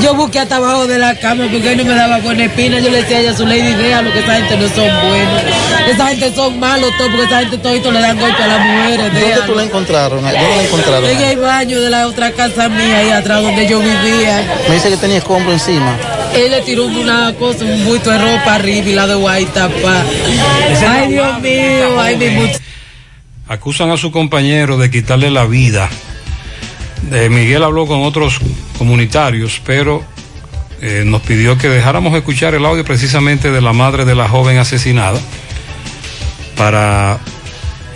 Yo busqué hasta abajo de la cama porque él no me daba buena espina. Yo le decía a ella, su lady idea, lo que esa gente no son buenos. Esa gente son malos todos porque esa gente todito le dan golpe a las mujeres. ¿Dónde déjalo. tú la encontraron? ¿Dónde la encontraron? En el baño de la otra casa mía, ahí atrás donde yo vivía. Me dice que tenía escombro encima. Él le tiró una cosa, un buito de ropa arriba y la de guay tapa. Ay, Dios mío, ay, mi muchacho. acusan a su compañero de quitarle la vida. Eh, Miguel habló con otros comunitarios, pero eh, nos pidió que dejáramos escuchar el audio precisamente de la madre de la joven asesinada para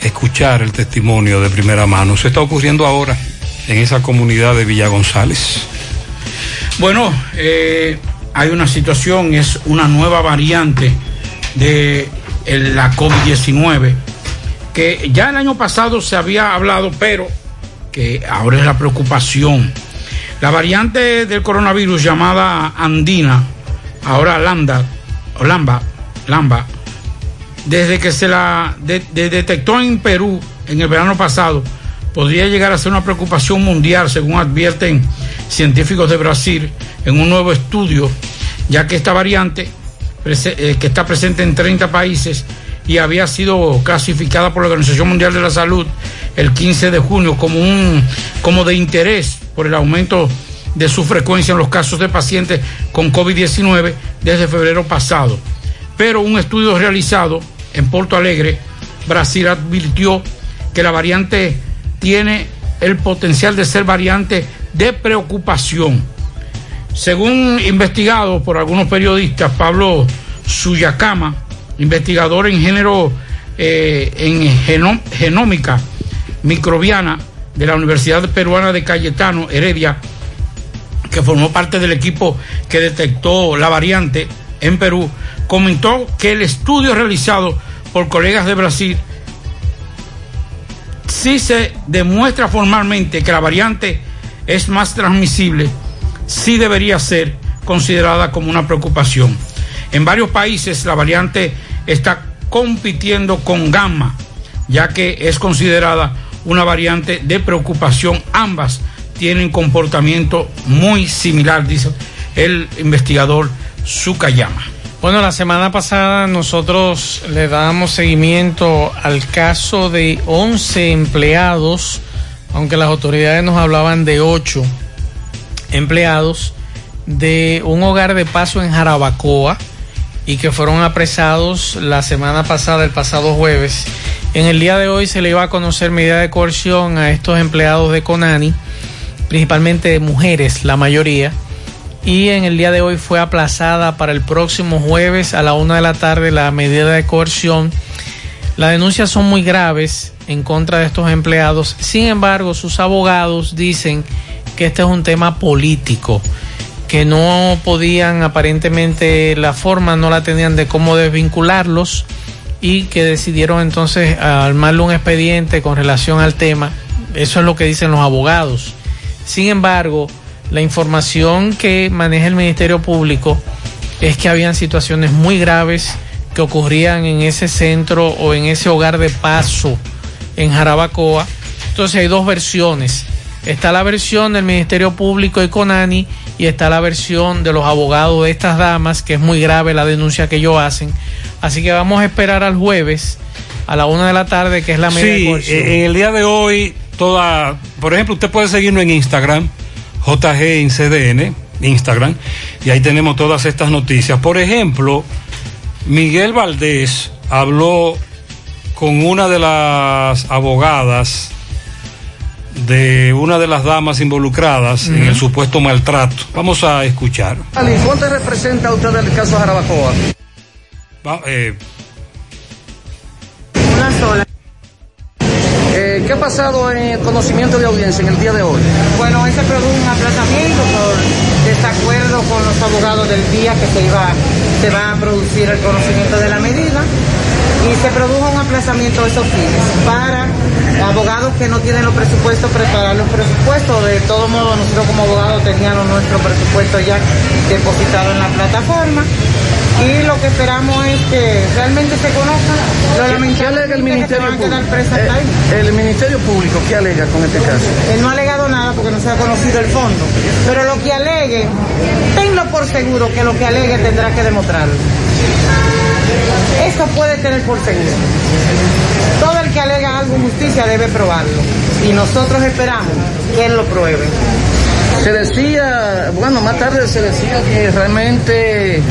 escuchar el testimonio de primera mano. Eso está ocurriendo ahora en esa comunidad de Villa González. Bueno, eh, hay una situación, es una nueva variante de la COVID-19, que ya el año pasado se había hablado, pero que ahora es la preocupación. La variante del coronavirus llamada andina, ahora lambda, o lamba, lamba, desde que se la de- de- detectó en Perú en el verano pasado, podría llegar a ser una preocupación mundial, según advierten científicos de Brasil en un nuevo estudio, ya que esta variante, eh, que está presente en 30 países y había sido clasificada por la Organización Mundial de la Salud el 15 de junio como, un, como de interés por el aumento de su frecuencia en los casos de pacientes con COVID-19 desde febrero pasado. Pero un estudio realizado en Porto Alegre, Brasil, advirtió que la variante tiene el potencial de ser variante de preocupación. Según investigado por algunos periodistas, Pablo Suyacama, investigador en género eh, en genómica microbiana de la Universidad Peruana de Cayetano Heredia, que formó parte del equipo que detectó la variante en Perú, comentó que el estudio realizado por colegas de Brasil si se demuestra formalmente que la variante es más transmisible, sí debería ser considerada como una preocupación. En varios países la variante está compitiendo con gamma, ya que es considerada una variante de preocupación. Ambas tienen comportamiento muy similar, dice el investigador Sukayama. Bueno, la semana pasada nosotros le dábamos seguimiento al caso de 11 empleados, aunque las autoridades nos hablaban de 8 empleados de un hogar de paso en Jarabacoa y que fueron apresados la semana pasada, el pasado jueves. En el día de hoy se le iba a conocer medida de coerción a estos empleados de Conani, principalmente mujeres, la mayoría y en el día de hoy fue aplazada para el próximo jueves a la una de la tarde la medida de coerción. Las denuncias son muy graves en contra de estos empleados. Sin embargo, sus abogados dicen que este es un tema político, que no podían aparentemente la forma, no la tenían de cómo desvincularlos y que decidieron entonces armarle un expediente con relación al tema. Eso es lo que dicen los abogados. Sin embargo, la información que maneja el Ministerio Público es que habían situaciones muy graves que ocurrían en ese centro o en ese hogar de paso en Jarabacoa. Entonces hay dos versiones. Está la versión del Ministerio Público y Conani y está la versión de los abogados de estas damas, que es muy grave la denuncia que ellos hacen. Así que vamos a esperar al jueves a la una de la tarde, que es la medida de Sí, eh, en el día de hoy, toda, por ejemplo, usted puede seguirnos en Instagram, JG en CDN, Instagram, y ahí tenemos todas estas noticias. Por ejemplo, Miguel Valdés habló con una de las abogadas de una de las damas involucradas en el supuesto maltrato. Vamos a escuchar. ¿cuánto representa usted del caso Jarabacoa? Va- eh, Una sola. Eh, ¿Qué ha pasado en el conocimiento de audiencia en el día de hoy? Bueno, hoy se produjo un aplazamiento por desacuerdo con los abogados del día que se iba, se va a producir el conocimiento de la medida y se produjo un aplazamiento de esos fines para abogados que no tienen los presupuestos, preparar los presupuestos. De todo modo, nosotros como abogados teníamos nuestro presupuesto ya depositado en la plataforma y lo que esperamos es que realmente se conozca lo ¿Qué alega el Ministerio van a quedar Público? presas Eh, ahí. el Ministerio Público, ¿qué alega con este caso? Él no ha alegado nada porque no se ha conocido el fondo. Pero lo que alegue, tenlo por seguro que lo que alegue tendrá que demostrarlo. Eso puede tener por seguro. Todo el que alega algo en justicia debe probarlo. Y nosotros esperamos que él lo pruebe. Se decía, bueno, más tarde se decía que realmente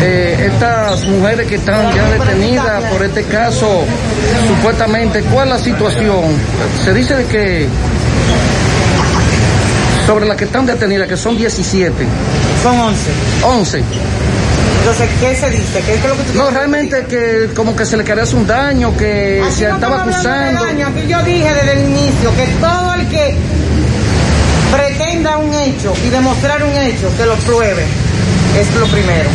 eh, estas mujeres que están ya detenidas por este caso, supuestamente, ¿cuál es la situación? Se dice de que sobre las que están detenidas, que son 17. Son 11. 11. Entonces, ¿qué se dice? ¿Qué es lo que tú No, realmente que como que se le quería hacer un daño, que Aquí se no estaba acusando. daño, Aquí yo dije desde el inicio que todo el que pretenda un hecho y demostrar un hecho, que lo pruebe. Es lo primero.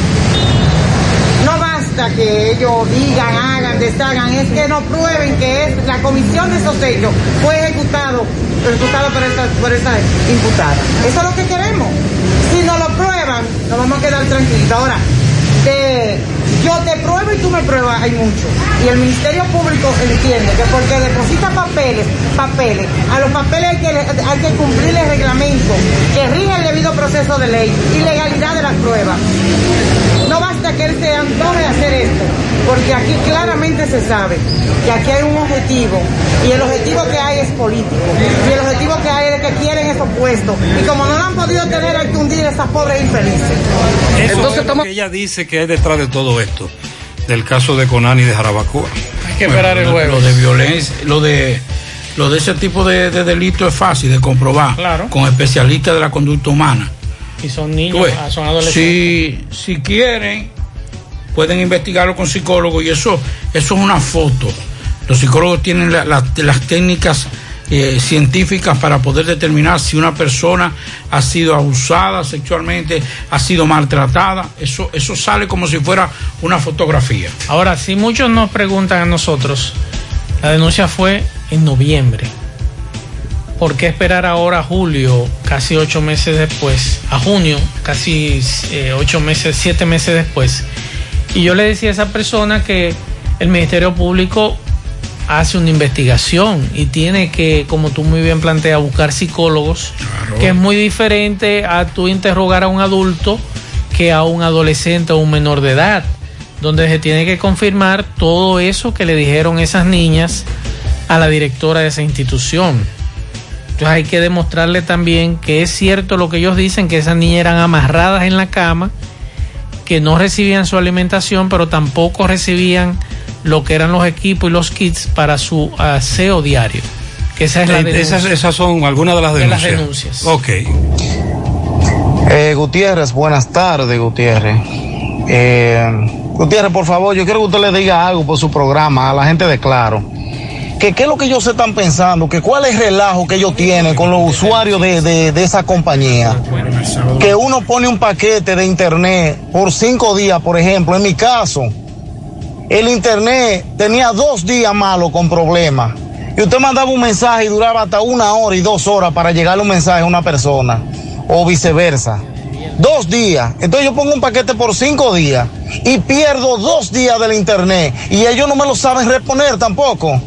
No basta que ellos digan, hagan, deshagan, es que no prueben que es la comisión de esos hechos fue ejecutado, ejecutado por esa, por esa imputada. Eso es lo que queremos. Si no lo prueban, nos vamos a quedar tranquilos. Ahora, de yo te pruebo y tú me pruebas, hay mucho. Y el Ministerio Público entiende que porque deposita papeles, papeles, a los papeles que, hay que cumplir el reglamento que rige el debido proceso de ley y legalidad de las pruebas. No basta que él se antoje hacer esto, porque aquí claramente se sabe que aquí hay un objetivo y el objetivo que hay es político y el objetivo que hay es que quieren esos puestos y como no lo han podido tener hay que hundir a esas pobres infelices. Eso es lo que ella dice que es detrás de todo esto, del caso de Conani de Jarabacoa. Hay que esperar el lo- juego. Lo de violencia, lo de lo de ese tipo de, de delito es fácil de comprobar Claro. con especialistas de la conducta humana. Y son niños, ah, son adolescentes. Si, si quieren, pueden investigarlo con psicólogos y eso, eso es una foto. Los psicólogos tienen la- la- las técnicas eh, científicas para poder determinar si una persona ha sido abusada sexualmente, ha sido maltratada. Eso, eso sale como si fuera una fotografía. Ahora, si muchos nos preguntan a nosotros, la denuncia fue en noviembre. ¿Por qué esperar ahora a julio, casi ocho meses después? A junio, casi eh, ocho meses, siete meses después. Y yo le decía a esa persona que el Ministerio Público hace una investigación y tiene que, como tú muy bien planteas, buscar psicólogos, que es muy diferente a tú interrogar a un adulto que a un adolescente o un menor de edad, donde se tiene que confirmar todo eso que le dijeron esas niñas a la directora de esa institución. Entonces hay que demostrarle también que es cierto lo que ellos dicen, que esas niñas eran amarradas en la cama, que no recibían su alimentación, pero tampoco recibían lo que eran los equipos y los kits para su aseo diario. Que esa es la Eh, denuncia. esas, esas son algunas de las De las denuncias. denuncias. Ok. Eh, Gutiérrez, buenas tardes, Gutiérrez. Eh, Gutiérrez, por favor, yo quiero que usted le diga algo por su programa a la gente de Claro. Que qué es lo que ellos están pensando, que cuál es el relajo que ellos tienen con los usuarios de, de- de esa compañía. Que uno pone un paquete de internet por cinco días, por ejemplo, en mi caso, el internet tenía dos días malo con problemas. Y usted mandaba un mensaje y duraba hasta una hora y dos horas para llegarle un mensaje a una persona. O viceversa. Dos días. Entonces yo pongo un paquete por cinco días y pierdo dos días del internet. Y ellos no me lo saben reponer tampoco.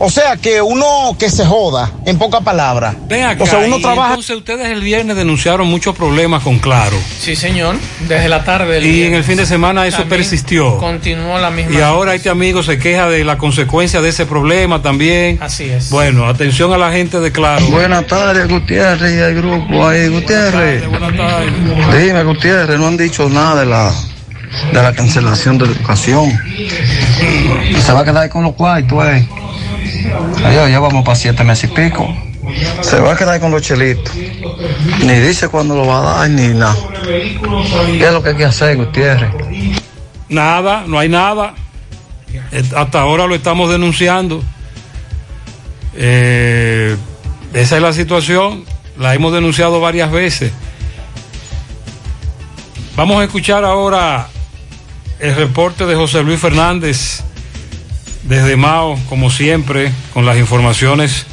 O sea que uno que se joda, en pocas palabras. O sea, uno trabaja. Entonces ustedes el viernes denunciaron muchos problemas con Claro. Sí, señor, desde la tarde. del Y en el fin de semana eso También persistió. Continuó la misma. Y ahora este amigo se queja de la consecuencia de ese problema también. Así es. Bueno, atención a la gente de Claro. Buenas tardes, Gutiérrez y el grupo ahí. Gutiérrez. Dime, Gutiérrez, no han dicho nada de la, de la cancelación de la educación. Y se va a quedar con los cuartos, eh. Allá ya vamos para siete meses y pico. Se va a quedar con los chelitos. Ni dice cuándo lo va a dar, ni nada. ¿Qué es lo que hay que hacer, Gutiérrez? Nada, no hay nada. Eh, Hasta ahora lo estamos denunciando. Eh, esa es la situación, la hemos denunciado varias veces. Vamos a escuchar ahora el reporte de José Luis Fernández desde Mao, como siempre, con las informaciones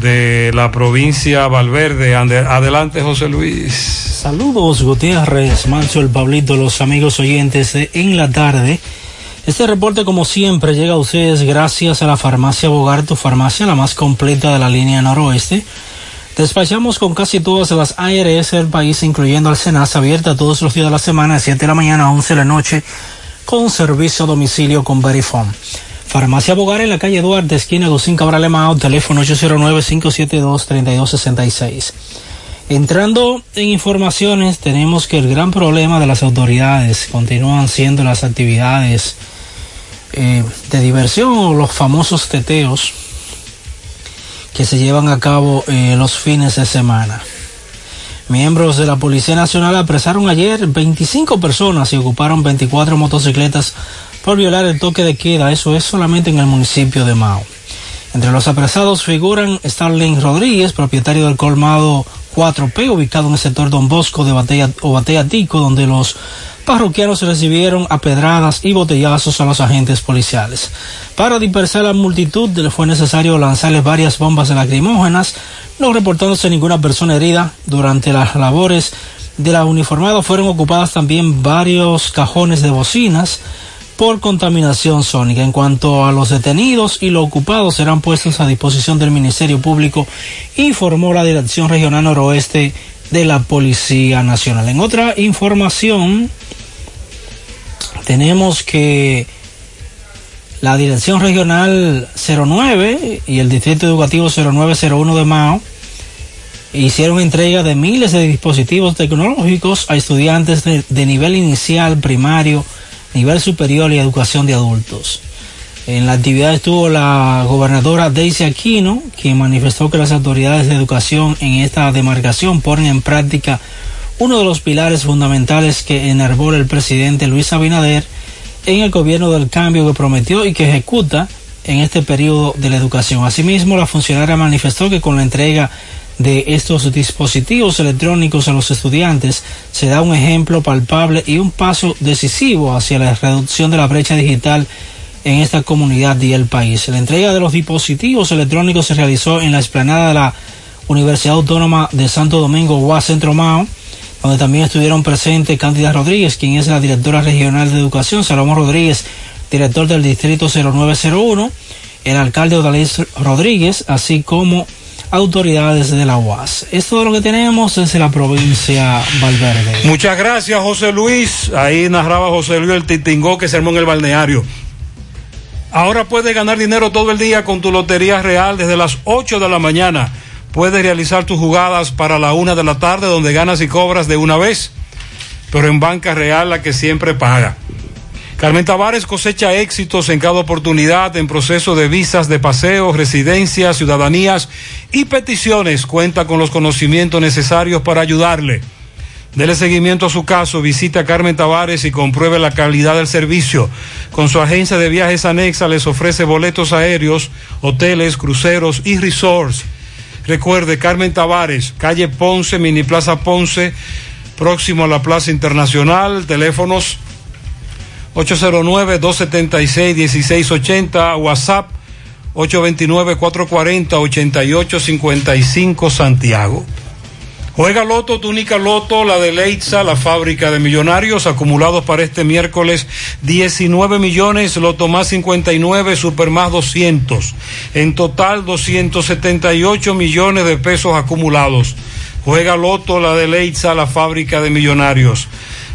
de la provincia Valverde. Adelante, José Luis. Saludos Gutiérrez, Manso, el Pablito, los amigos oyentes de En la Tarde. Este reporte, como siempre, llega a ustedes gracias a la farmacia Bogar, tu farmacia, la más completa de la línea noroeste. Despachamos con casi todas las ARS del país, incluyendo al Senasa, abierta todos los días de la semana, de 7 de la mañana a 11 de la noche, con servicio a domicilio con Verifone. Farmacia Bogar en la calle Duarte, esquina Agustín Cabral Emao, teléfono 809-572-3266. Entrando en informaciones, tenemos que el gran problema de las autoridades continúan siendo las actividades eh, de diversión o los famosos teteos que se llevan a cabo eh, los fines de semana. Miembros de la Policía Nacional apresaron ayer 25 personas y ocuparon 24 motocicletas por violar el toque de queda. Eso es solamente en el municipio de Mao. Entre los apresados figuran Starling Rodríguez, propietario del colmado 4P, ubicado en el sector Don Bosco de Batea, o Batea Tico, donde los parroquianos recibieron a pedradas y botellazos a los agentes policiales. Para dispersar la multitud fue necesario lanzarles varias bombas lacrimógenas, no reportándose ninguna persona herida. Durante las labores de la uniformada fueron ocupadas también varios cajones de bocinas por contaminación sónica. En cuanto a los detenidos y los ocupados serán puestos a disposición del Ministerio Público, informó la Dirección Regional Noroeste de la Policía Nacional. En otra información, tenemos que la Dirección Regional 09 y el Distrito Educativo 0901 de Mao hicieron entrega de miles de dispositivos tecnológicos a estudiantes de, nivel inicial, primario, nivel superior y educación de adultos. En la actividad estuvo la gobernadora Daisy Aquino, quien manifestó que las autoridades de educación en esta demarcación ponen en práctica uno de los pilares fundamentales que enervó el presidente Luis Abinader en el gobierno del cambio que prometió y que ejecuta en este periodo de la educación. Asimismo, la funcionaria manifestó que con la entrega de estos dispositivos electrónicos a los estudiantes se da un ejemplo palpable y un paso decisivo hacia la reducción de la brecha digital en esta comunidad y el país. La entrega de los dispositivos electrónicos se realizó en la explanada de la Universidad Autónoma de Santo Domingo, UAS Centro Mao, donde también estuvieron presentes Cándida Rodríguez, quien es la directora regional de educación, Salomón Rodríguez, director del distrito 0901, el alcalde Odalés Rodríguez, así como autoridades de la UAS. Es todo lo que tenemos desde la provincia Valverde. Muchas gracias, José Luis. Ahí narraba José Luis el titingó que se armó en el balneario. Ahora puedes ganar dinero todo el día con tu Lotería Real desde las 8 de la mañana. Puedes realizar tus jugadas para la una de la tarde donde ganas y cobras de una vez, pero en Banca Real la que siempre paga. Carmen Tavares cosecha éxitos en cada oportunidad en proceso de visas de paseo, residencias, ciudadanías y peticiones. Cuenta con los conocimientos necesarios para ayudarle. Dele seguimiento a su caso, visite a Carmen Tavares y compruebe la calidad del servicio. Con su agencia de viajes anexa les ofrece boletos aéreos, hoteles, cruceros y resorts. Recuerde, Carmen Tavares, calle Ponce, Mini Plaza Ponce, próximo a la Plaza Internacional, teléfonos 809-276-1680, WhatsApp 829-440-8855 Santiago. Juega Loto, túnica Loto, la de Leitza, la fábrica de millonarios, acumulados para este miércoles 19 millones, Loto más 59, Super más 200. En total 278 millones de pesos acumulados. Juega Loto, la de Leitza, la fábrica de millonarios.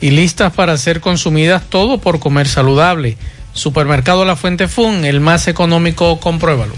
y listas para ser consumidas todo por comer saludable. Supermercado La Fuente Fun, el más económico, compruébalo.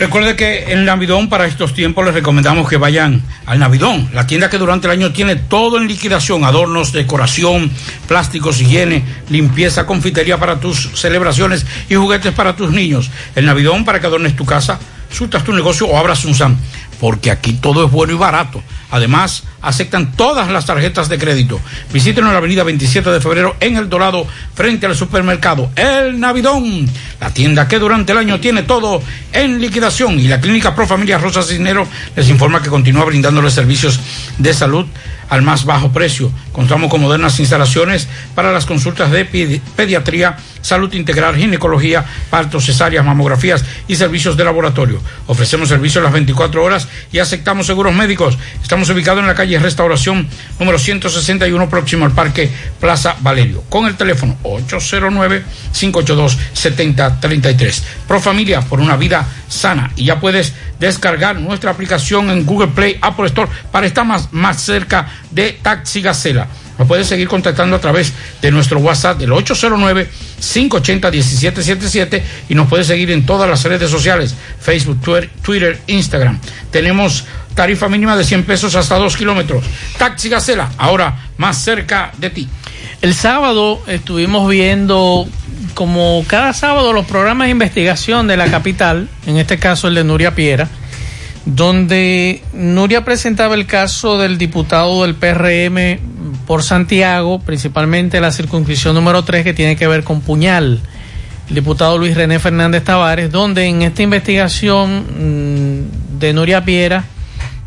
Recuerde que en Navidón para estos tiempos les recomendamos que vayan al Navidón, la tienda que durante el año tiene todo en liquidación, adornos, decoración, plásticos, higiene, limpieza, confitería para tus celebraciones y juguetes para tus niños. El Navidón para que adornes tu casa, surtas tu negocio o abras un SAM, porque aquí todo es bueno y barato. Además, aceptan todas las tarjetas de crédito. Visítenos en la avenida 27 de febrero en El Dorado, frente al supermercado El Navidón, la tienda que durante el año tiene todo en liquidación. Y la clínica Pro Familia Rosa Cisnero les informa que continúa brindándoles servicios de salud al más bajo precio. Contamos con modernas instalaciones para las consultas de pedi- pediatría, salud integral, ginecología, partos, cesáreas, mamografías y servicios de laboratorio. Ofrecemos servicios las 24 horas y aceptamos seguros médicos. Estamos ubicados en la calle Restauración número 161 próximo al Parque Plaza Valerio con el teléfono 809-582-7033. Pro Familia por una vida sana y ya puedes descargar nuestra aplicación en Google Play, Apple Store para estar más, más cerca de Taxi Gacela. Nos puedes seguir contactando a través de nuestro WhatsApp del 809-580-1777 y nos puedes seguir en todas las redes sociales, Facebook, Twitter, Instagram. Tenemos tarifa mínima de 100 pesos hasta 2 kilómetros. Taxi Gacela, ahora más cerca de ti. El sábado estuvimos viendo, como cada sábado, los programas de investigación de la capital, en este caso el de Nuria Piera, donde Nuria presentaba el caso del diputado del PRM por Santiago, principalmente la circunscripción número 3 que tiene que ver con Puñal, el diputado Luis René Fernández Tavares, donde en esta investigación mm, de Nuria Piera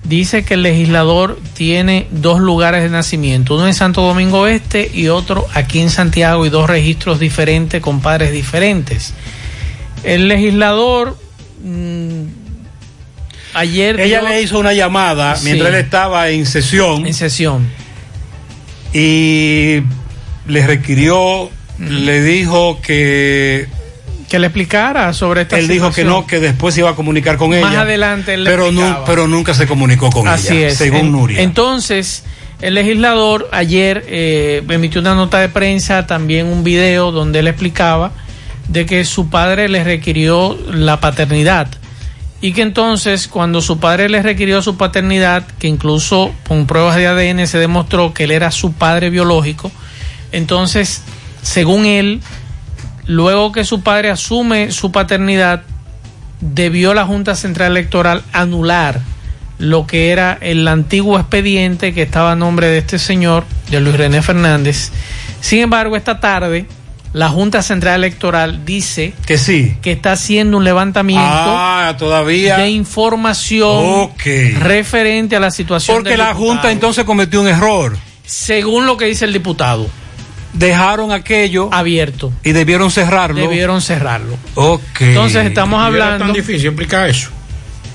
dice que el legislador tiene dos lugares de nacimiento, uno en Santo Domingo Este y otro aquí en Santiago y dos registros diferentes con padres diferentes. El legislador mm, ayer Ella dio- le hizo una llamada Sí. mientras él estaba en sesión. En sesión. Y le requirió, le dijo que. Que le explicara sobre esta Él dijo que no, que después se iba a comunicar con ella. Más adelante él le pero, nu- pero nunca se comunicó con Así ella, es. según En- Nuria. Entonces, el legislador ayer eh, emitió una nota de prensa, también un video donde él explicaba de que su padre le requirió la paternidad y que entonces cuando su padre le requirió su paternidad, que incluso con pruebas de ADN se demostró que él era su padre biológico, entonces, según él, luego que su padre asume su paternidad, debió la Junta Central Electoral anular lo que era el antiguo expediente que estaba a nombre de este señor, de Luis René Fernández. Sin embargo, esta tarde, la Junta Central Electoral dice que sí, que está haciendo un levantamiento Ah, todavía. de información referente a la situación Porque del la diputado, Junta entonces cometió un error. según lo que dice el diputado. Dejaron aquello abierto y debieron cerrarlo. Debieron cerrarlo. Ok. Entonces estamos ¿Y era hablando. tan difícil explicar eso?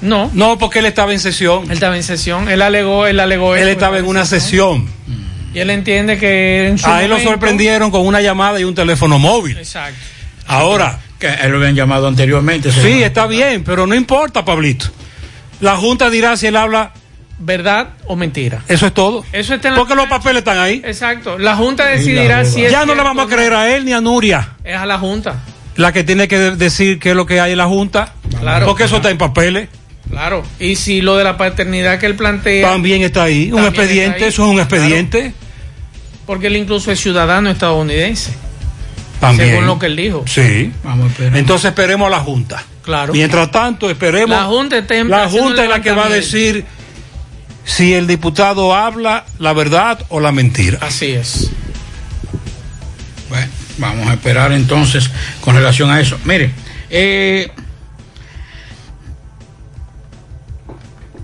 No. No, porque él estaba en sesión. Él estaba en sesión. Él alegó, él alegó. Él estaba en una sesión. Y él entiende que en su A él lo sorprendieron con una llamada y un teléfono móvil. Exacto. Ahora. Que él lo habían llamado anteriormente. Sí, está bien, pero no importa, Pablito. La Junta dirá si él habla. ¿Verdad o mentira? Eso es todo. Eso está en la- Porque los papeles están ahí. Exacto. La Junta decidirá si es Ya no le vamos a creer a él ni a Nuria. Es a la Junta. La que tiene que de- decir qué es lo que hay en la Junta. Claro. Porque eso está en papeles. Claro. Y si lo de la paternidad que él plantea. También está ahí. Un También expediente, ahí. eso es un expediente. Porque él incluso es ciudadano estadounidense. También. Según lo que él dijo. Sí. Vamos a esperar. Entonces esperemos a la Junta. Claro. Mientras tanto, esperemos. La Junta está en- La Junta es la que va a decir si el diputado habla la verdad o la mentira. Así es. Bueno, vamos a esperar entonces con relación a eso. Mire, eh,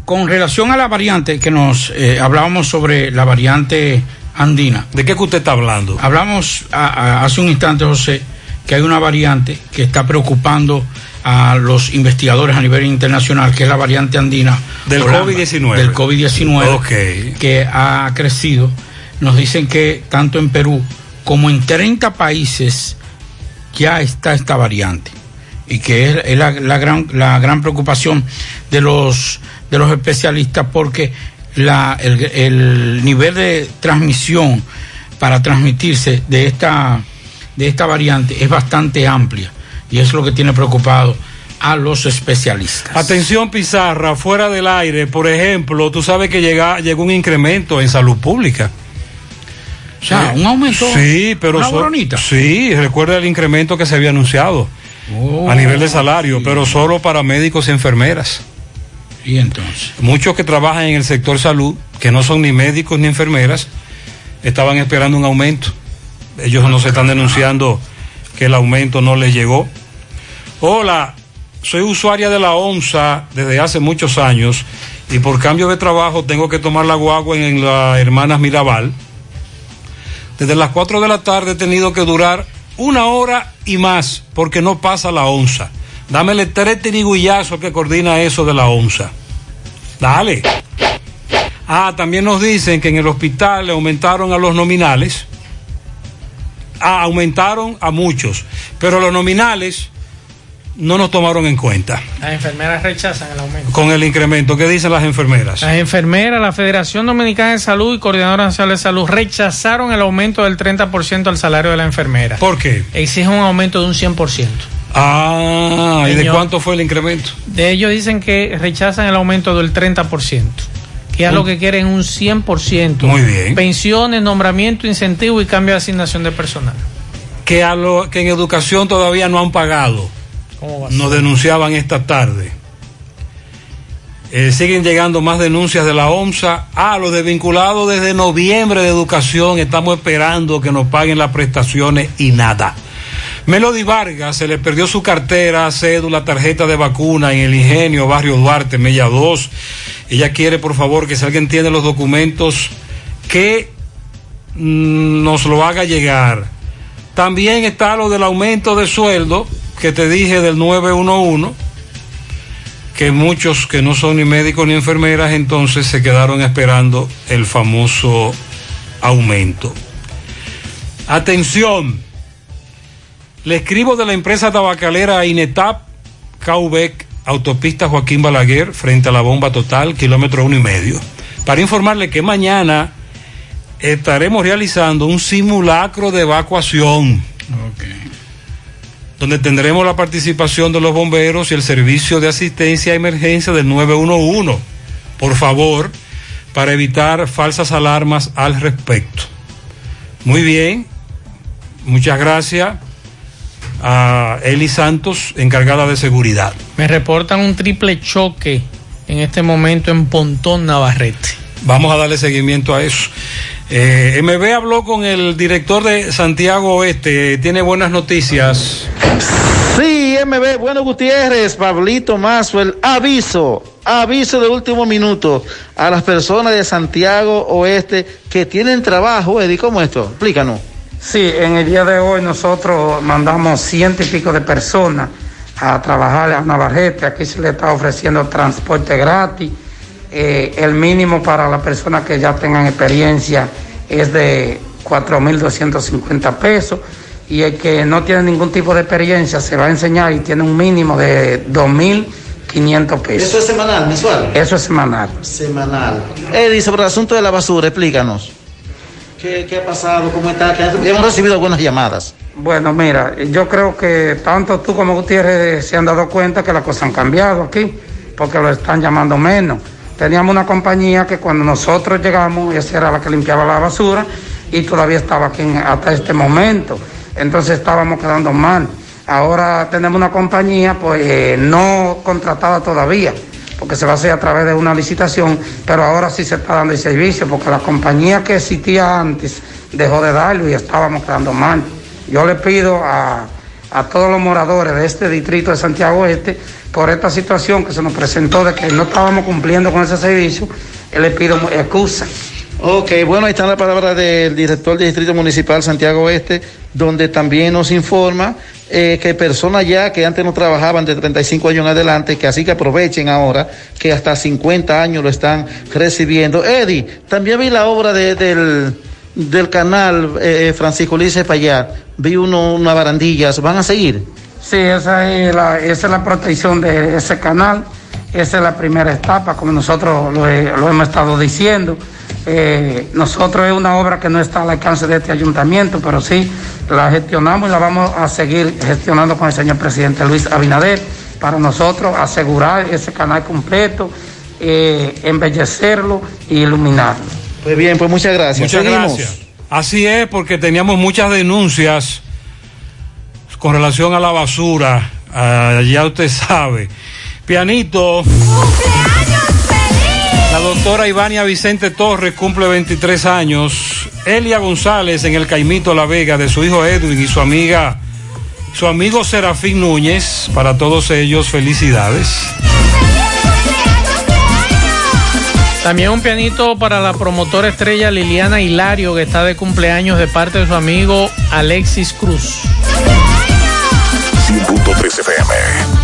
con relación a la variante que nos eh, hablábamos sobre la variante andina. ¿De qué que usted está hablando? Hablamos a- a- hace un instante, José, que hay una variante que está preocupando a los investigadores a nivel internacional, que es la variante andina Del o la- COVID-19. Del COVID-19, Ok. que ha crecido. Nos dicen que tanto en Perú como en 30 países ya está esta variante y que es, es la, la gran, la gran preocupación de los, de los especialistas porque la, el, el nivel de transmisión para transmitirse de esta, de esta variante es bastante amplia y es lo que tiene preocupado a los especialistas. Atención Pizarra, fuera del aire, por ejemplo, tú sabes que llega, llegó un incremento en salud pública. O sea, un aumento. Sí, pero una so- sí, recuerda el incremento que se había anunciado Oh, a nivel de salario, pero solo para médicos y enfermeras. Y entonces. Muchos que trabajan en el sector salud, que no son ni médicos ni enfermeras, estaban esperando un aumento. Ellos nos están denunciando que el aumento no les llegó. Hola, soy usuaria de la ONSA desde hace muchos años y por cambio de trabajo tengo que tomar la guagua en la Hermanas Mirabal. Desde las 4 de la tarde he tenido que durar una hora y más porque no pasa la onza. Dámele tres tirigullazos que coordina eso de la onza. Dale. Ah, también nos dicen que en el hospital le aumentaron a los nominales. Ah, aumentaron a muchos, pero los nominales no nos tomaron en cuenta Las enfermeras rechazan el aumento. con el incremento. ¿Qué dicen las enfermeras? Las enfermeras, la Federación Dominicana de Salud y Coordinadora Nacional de Salud rechazaron el aumento del 30% al salario de la enfermera. ¿Por qué? Exigen un aumento de un 100%. Ah, ¿y de cuánto fue el incremento? De ellos dicen que rechazan el aumento del 30%, que es lo que quieren un 100%. Muy bien. Pensiones, nombramiento, incentivo y cambio de asignación de personal. Que, a lo, que en educación todavía no han pagado. ¿Cómo va a Nos denunciaban esta tarde. Eh, siguen llegando más denuncias de la OMSA. Ah, los desvinculados desde noviembre de educación. Estamos esperando que nos paguen las prestaciones y nada. Melody Vargas se le perdió su cartera, cédula, tarjeta de vacuna en el Ingenio, Barrio Duarte, Mella 2. Ella quiere, por favor, que si alguien tiene los documentos, que mm, nos lo haga llegar. También está lo del aumento de sueldo que te dije del 911, que muchos que no son ni médicos ni enfermeras entonces se quedaron esperando el famoso aumento. Atención, le escribo de la empresa tabacalera Inetap, Caubec, autopista Joaquín Balaguer, frente a la bomba total, kilómetro uno y medio, para informarle que mañana estaremos realizando un simulacro de evacuación. Donde tendremos la participación de los bomberos y el servicio de asistencia a emergencia del 911. Por favor, para evitar falsas alarmas al respecto. Muy bien, muchas gracias a Eli Santos, encargada de seguridad. Me reportan un triple choque en este momento en Pontón Navarrete. Vamos a darle seguimiento a eso. Eh, MB habló con el director de Santiago Oeste. Tiene buenas noticias. Sí, MB, bueno Gutiérrez, Pablito Mazo, el aviso, aviso de último minuto a las personas de Santiago Oeste que tienen trabajo, Eddie, ¿cómo esto? Explícanos. Sí, en el día de hoy nosotros mandamos ciento y pico de personas a trabajar a Navarrete. Aquí se le está ofreciendo transporte gratis. Eh, el mínimo para las personas que ya tengan experiencia es de 4.250 pesos. Y el que no tiene ningún tipo de experiencia se va a enseñar y tiene un mínimo de 2.500 pesos. ¿Eso es semanal, mensual? Eso es semanal. Semanal. Eddie, sobre el asunto de la basura, explícanos. ¿Qué, qué ha pasado? ¿Cómo está? ¿Qué- Hemos recibido algunas llamadas. Bueno, mira, yo creo que tanto tú como Gutiérrez se han dado cuenta que las cosas han cambiado aquí, porque lo están llamando menos. Teníamos una compañía que cuando nosotros llegamos, esa era la que limpiaba la basura y todavía estaba aquí hasta este momento. Entonces estábamos quedando mal. Ahora tenemos una compañía pues eh, no contratada todavía, porque se va a hacer a través de una licitación, pero ahora sí se está dando el servicio, porque la compañía que existía antes dejó de darlo y estábamos quedando mal. Yo le pido a, a todos los moradores de este distrito de Santiago Este, por esta situación que se nos presentó de que no estábamos cumpliendo con ese servicio, le pido excusa. Ok, bueno, ahí está la palabra del director del Distrito Municipal Santiago Oeste, donde también nos informa eh, que personas ya que antes no trabajaban de 35 años en adelante, que así que aprovechen ahora, que hasta 50 años lo están recibiendo. Eddie, también vi la obra de- del, del canal eh, Francisco Ulises Payá, vi uno, unas barandillas, ¿van a seguir? Sí, esa es, la, esa es la protección de ese canal, esa es la primera etapa, como nosotros lo, he- lo hemos estado diciendo. Eh, nosotros es una obra que no está al alcance de este ayuntamiento, pero sí la gestionamos y la vamos a seguir gestionando con el señor presidente Luis Abinader para nosotros asegurar ese canal completo, eh, embellecerlo y iluminarlo. Pues bien, pues muchas gracias. Muchas Seguimos. gracias. Así es, porque teníamos muchas denuncias con relación a la basura. Ah, ya usted sabe. Pianito. La doctora Ivania Vicente Torres cumple 23 años. Elia González en el Caimito La Vega de su hijo Edwin y su amiga, su amigo Serafín Núñez. Para todos ellos, felicidades. También un pianito para la promotora estrella Liliana Hilario, que está de cumpleaños de parte de su amigo Alexis Cruz. 100.3 FM.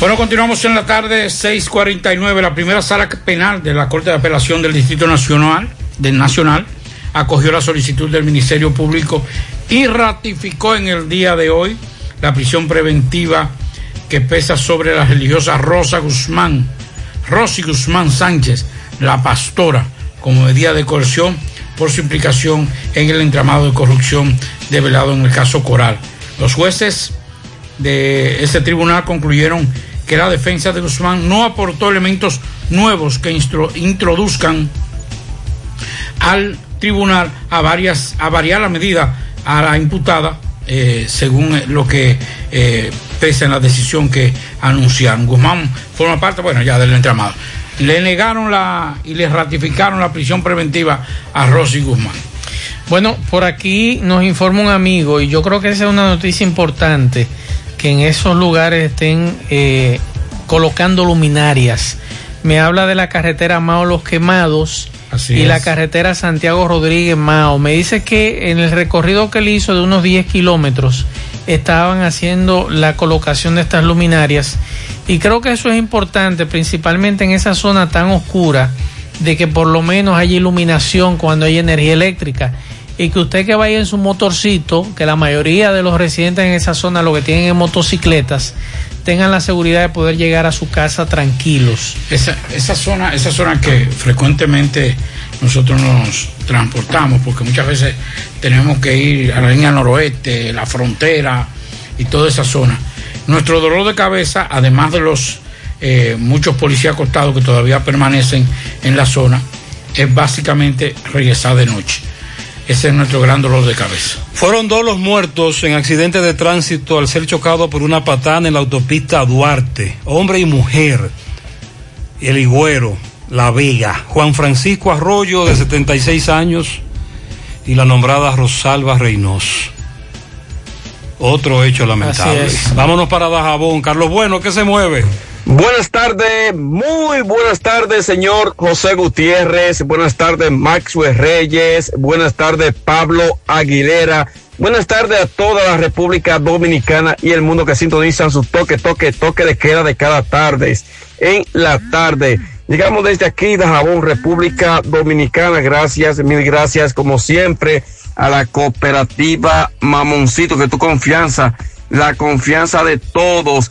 Bueno, continuamos en la tarde, 6:49. La primera sala penal de la Corte de Apelación del Distrito Nacional, del Nacional acogió la solicitud del Ministerio Público y ratificó en el día de hoy la prisión preventiva que pesa sobre la religiosa Rosa Guzmán, Rosy Guzmán Sánchez, la pastora, como medida de coerción por su implicación en el entramado de corrupción develado en el caso Coral. Los jueces de ese tribunal concluyeron que la defensa de Guzmán no aportó elementos nuevos que introduzcan al tribunal a varias a variar la medida a la imputada eh, según lo que eh, pesa en la decisión que anunciaron. Guzmán forma parte, bueno, ya del entramado. Le negaron la y le ratificaron la prisión preventiva a Rosy Guzmán. Bueno, por aquí nos informa un amigo y yo creo que esa es una noticia importante que en esos lugares estén eh, colocando luminarias. Me habla de la carretera Mao Los Quemados Así y es. la carretera Santiago Rodríguez Mao. Me dice que en el recorrido que él hizo de unos 10 kilómetros estaban haciendo la colocación de estas luminarias y creo que eso es importante, principalmente en esa zona tan oscura de que por lo menos haya iluminación cuando hay energía eléctrica y que usted que vaya en su motorcito, que la mayoría de los residentes en esa zona lo que tienen es motocicletas, tengan la seguridad de poder llegar a su casa tranquilos. Esa, esa zona, esa zona que frecuentemente nosotros nos transportamos, porque muchas veces tenemos que ir a la línea noroeste, la frontera y toda esa zona. Nuestro dolor de cabeza, además de los eh, muchos policías acostados que todavía permanecen en la zona, es básicamente regresar de noche. Ese es nuestro gran dolor de cabeza. Fueron dos los muertos en accidente de tránsito al ser chocado por una patana en la autopista Duarte. Hombre y mujer. El Higüero, La Vega. Juan Francisco Arroyo, de 76 años. Y la nombrada Rosalba Reynoso. Otro hecho lamentable. Vámonos para Dajabón. Carlos Bueno, ¿qué se mueve? Buenas tardes, muy buenas tardes, señor José Gutiérrez. Buenas tardes, Maxwell Reyes. Buenas tardes, Pablo Aguilera. Buenas tardes a toda la República Dominicana y el mundo que sintonizan su toque, toque, toque de queda de cada tarde. En la tarde. Llegamos desde aquí, de Jabón, República Dominicana. Gracias, mil gracias, como siempre, a la cooperativa Mamoncito, que tu confianza, la confianza de todos.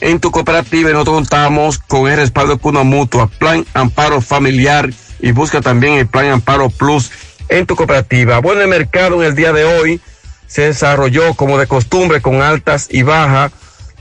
en tu cooperativa y nosotros contamos con el respaldo de Cuna Mutua, Plan Amparo Familiar y busca también el Plan Amparo Plus en tu cooperativa. Bueno, el mercado en el día de hoy se desarrolló como de costumbre con altas y bajas,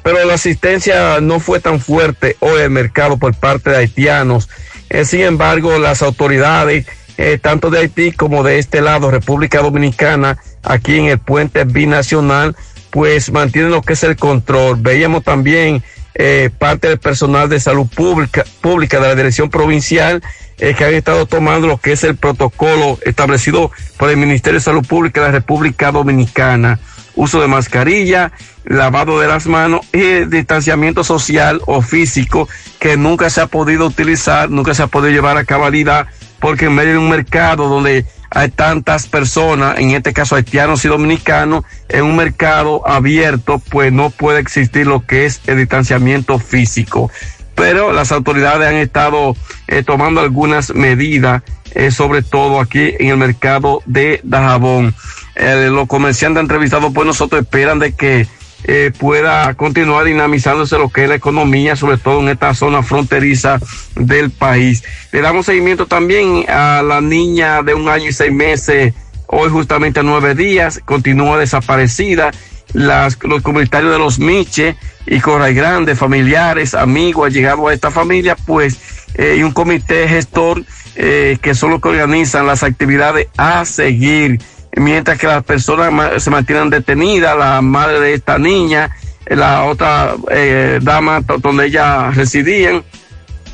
pero la asistencia no fue tan fuerte hoy el mercado por parte de haitianos. Eh, sin embargo, las autoridades, eh, tanto de Haití como de este lado, República Dominicana, aquí en el puente binacional, pues mantienen lo que es el control. Veíamos también eh, parte del personal de salud pública, pública de la dirección provincial eh, que han estado tomando lo que es el protocolo establecido por el Ministerio de Salud Pública de la República Dominicana. Uso de mascarilla, lavado de las manos y distanciamiento social o físico que nunca se ha podido utilizar, nunca se ha podido llevar a cabalidad, porque en medio de un mercado donde hay tantas personas, en este caso haitianos y dominicanos, en un mercado abierto, pues no puede existir lo que es el distanciamiento físico. Pero las autoridades han estado eh, tomando algunas medidas, eh, sobre todo aquí en el mercado de Dajabón. Eh, los comerciantes entrevistados por nosotros esperan de que eh, pueda continuar dinamizándose lo que es la economía, sobre todo en esta zona fronteriza del país. Le damos seguimiento también a la niña de un año y seis meses, hoy justamente a nueve días, continúa desaparecida. Las, los comunitarios de los Miche y Corray Grande, familiares, amigos, han llegado a esta familia, pues, eh, y un comité gestor eh, que son los que organizan las actividades a seguir mientras que las personas se mantienen detenidas, la madre de esta niña, la otra eh, dama donde ellas residían,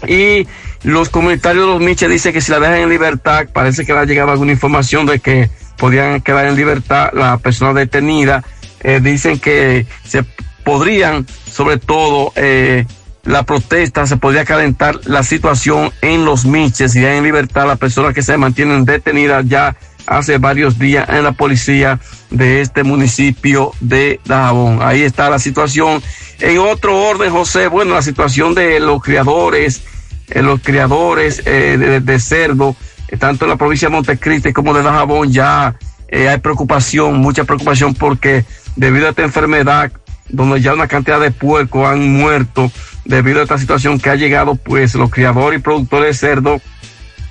y los comunitarios de los Miches dicen que si la dejan en libertad, parece que le ha llegado alguna información de que podrían quedar en libertad la persona detenida, eh, dicen que se podrían, sobre todo, eh, la protesta, se podría calentar la situación en los Miches, si dejan en libertad las personas que se mantienen detenidas ya hace varios días en la policía de este municipio de Dajabón. Ahí está la situación. En otro orden, José, bueno, la situación de los criadores, eh, los criadores eh, de, cerdo, eh, tanto en la provincia de Montecristi como de Dajabón, ya hay preocupación, mucha preocupación porque debido a esta enfermedad, donde ya una cantidad de puercos han muerto debido a esta situación que ha llegado, pues los criadores y productores de cerdo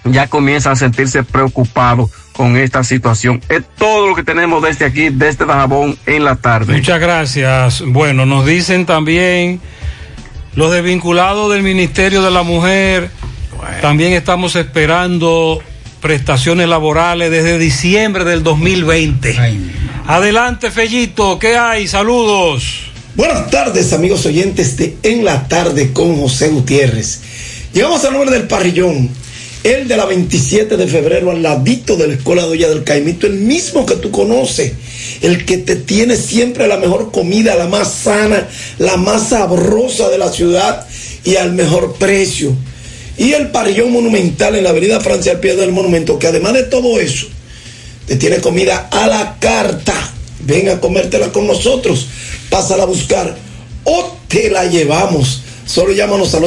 ya comienzan a sentirse preocupados con esta situación. Es todo lo que tenemos desde aquí, desde Dajabón en la tarde. Muchas gracias. Bueno, nos dicen también los desvinculados del Ministerio de la Mujer. También estamos esperando prestaciones laborales desde diciembre del 2020. Adelante, Fellito, ¿qué hay? Saludos. Buenas tardes, amigos oyentes de En la Tarde con José Gutiérrez. Llegamos al nombre del parrillón, el de la 27 de febrero, al ladito de la Escuela Doña del Caimito, el mismo que tú conoces, el que te tiene siempre la mejor comida, la más sana, la más sabrosa de la ciudad y al mejor precio. Y el parrillón monumental en la avenida Francia al pie del monumento, que además de todo eso, te tiene comida a la carta. Ven a comértela con nosotros, pásala a buscar o te la llevamos. Solo llámanos al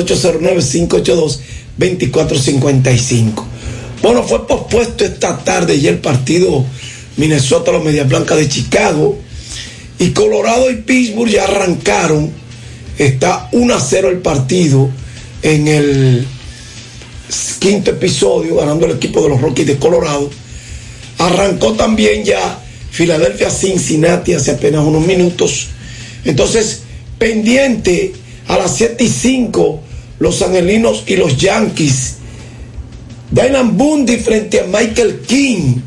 809-582-2455. Bueno, fue pospuesto esta tarde y el partido Minnesota, los Medias Blancas de Chicago y Colorado y Pittsburgh ya arrancaron. Está 1 a 0 el partido en el quinto episodio, ganando el equipo de los Rockies de Colorado. Arrancó también ya Filadelfia Cincinnati hace apenas unos minutos. Entonces, pendiente a las 7 y 5, los angelinos y los Yankees Dylan Bundy frente a Michael King.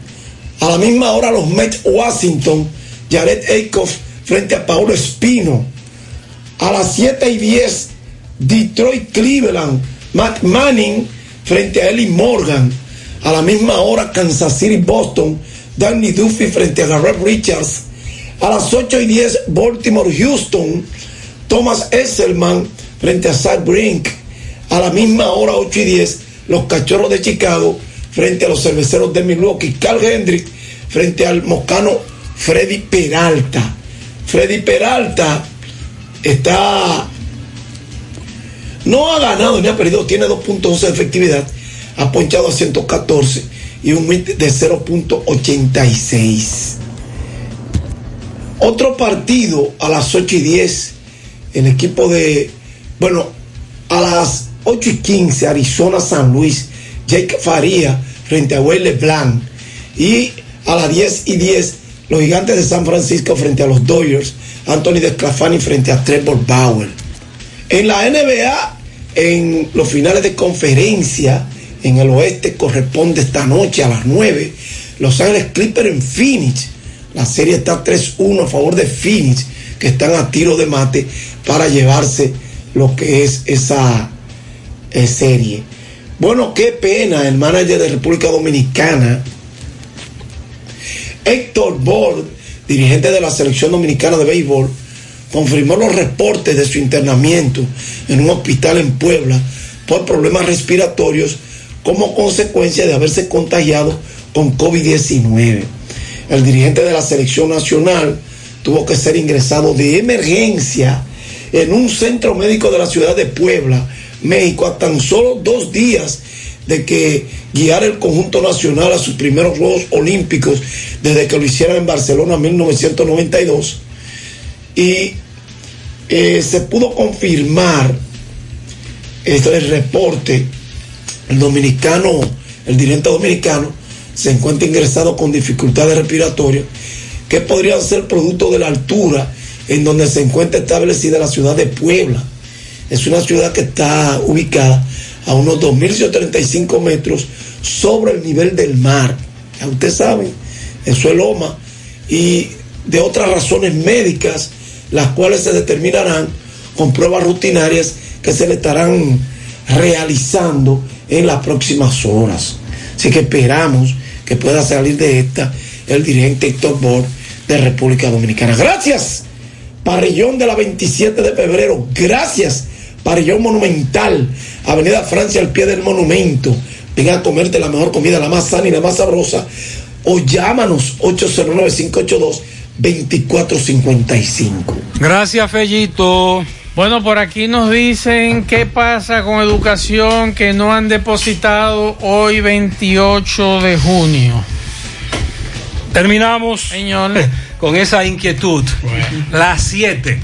A la misma hora los Mets Washington, Jared Eichhoff frente a Paulo Espino. A las 7 y 10, Detroit Cleveland, Matt Manning frente a Ellie Morgan. A la misma hora, Kansas City Boston, Danny Duffy frente a Garrett Richards. A las 8 y 10, Baltimore Houston, Thomas Esselman frente a Zach Brink. A la misma hora, 8 y 10, los Cachorros de Chicago frente a los Cerveceros de Milwaukee. Carl Hendrick frente al moscano Freddy Peralta. Freddy Peralta está. No ha ganado ni ha perdido, tiene 2.11 de efectividad, ha ponchado a 114 y un MIT de 0.86. Otro partido a las 8 y 10, el equipo de, bueno, a las 8 y 15, Arizona San Luis, Jake Faría frente a Wayne Blanc. Y a las 10 y 10, los gigantes de San Francisco frente a los Dodgers, Anthony Desclafani frente a Trevor Bauer. En la NBA, en los finales de conferencia, en el oeste corresponde esta noche a las 9, Los Ángeles Clippers en Phoenix. La serie está 3-1 a favor de Phoenix, que están a tiro de mate para llevarse lo que es esa eh, serie. Bueno, qué pena, el manager de República Dominicana, Héctor Bord, dirigente de la selección dominicana de béisbol, confirmó los reportes de su internamiento en un hospital en Puebla por problemas respiratorios como consecuencia de haberse contagiado con COVID-19. El dirigente de la selección nacional tuvo que ser ingresado de emergencia en un centro médico de la ciudad de Puebla, México, a tan solo dos días de que guiara el conjunto nacional a sus primeros Juegos Olímpicos desde que lo hicieran en Barcelona en 1992. Y eh, se pudo confirmar este, el reporte, el dominicano, el dirigente dominicano, se encuentra ingresado con dificultades respiratorias que podrían ser producto de la altura en donde se encuentra establecida la ciudad de Puebla. Es una ciudad que está ubicada a unos 2.135 metros sobre el nivel del mar. Ya ustedes saben, eso es Loma. Y de otras razones médicas, las cuales se determinarán con pruebas rutinarias que se le estarán realizando en las próximas horas. Así que esperamos que pueda salir de esta el dirigente Héctor Bor de República Dominicana. Gracias, Parrillón de la 27 de febrero. Gracias, Parrillón Monumental, Avenida Francia al pie del monumento. Venga a comerte la mejor comida, la más sana y la más sabrosa. O llámanos 809-582-2455. Gracias, Fellito. Bueno, por aquí nos dicen qué pasa con educación que no han depositado hoy 28 de junio. Terminamos Señor. <laughs> con esa inquietud. Las 7.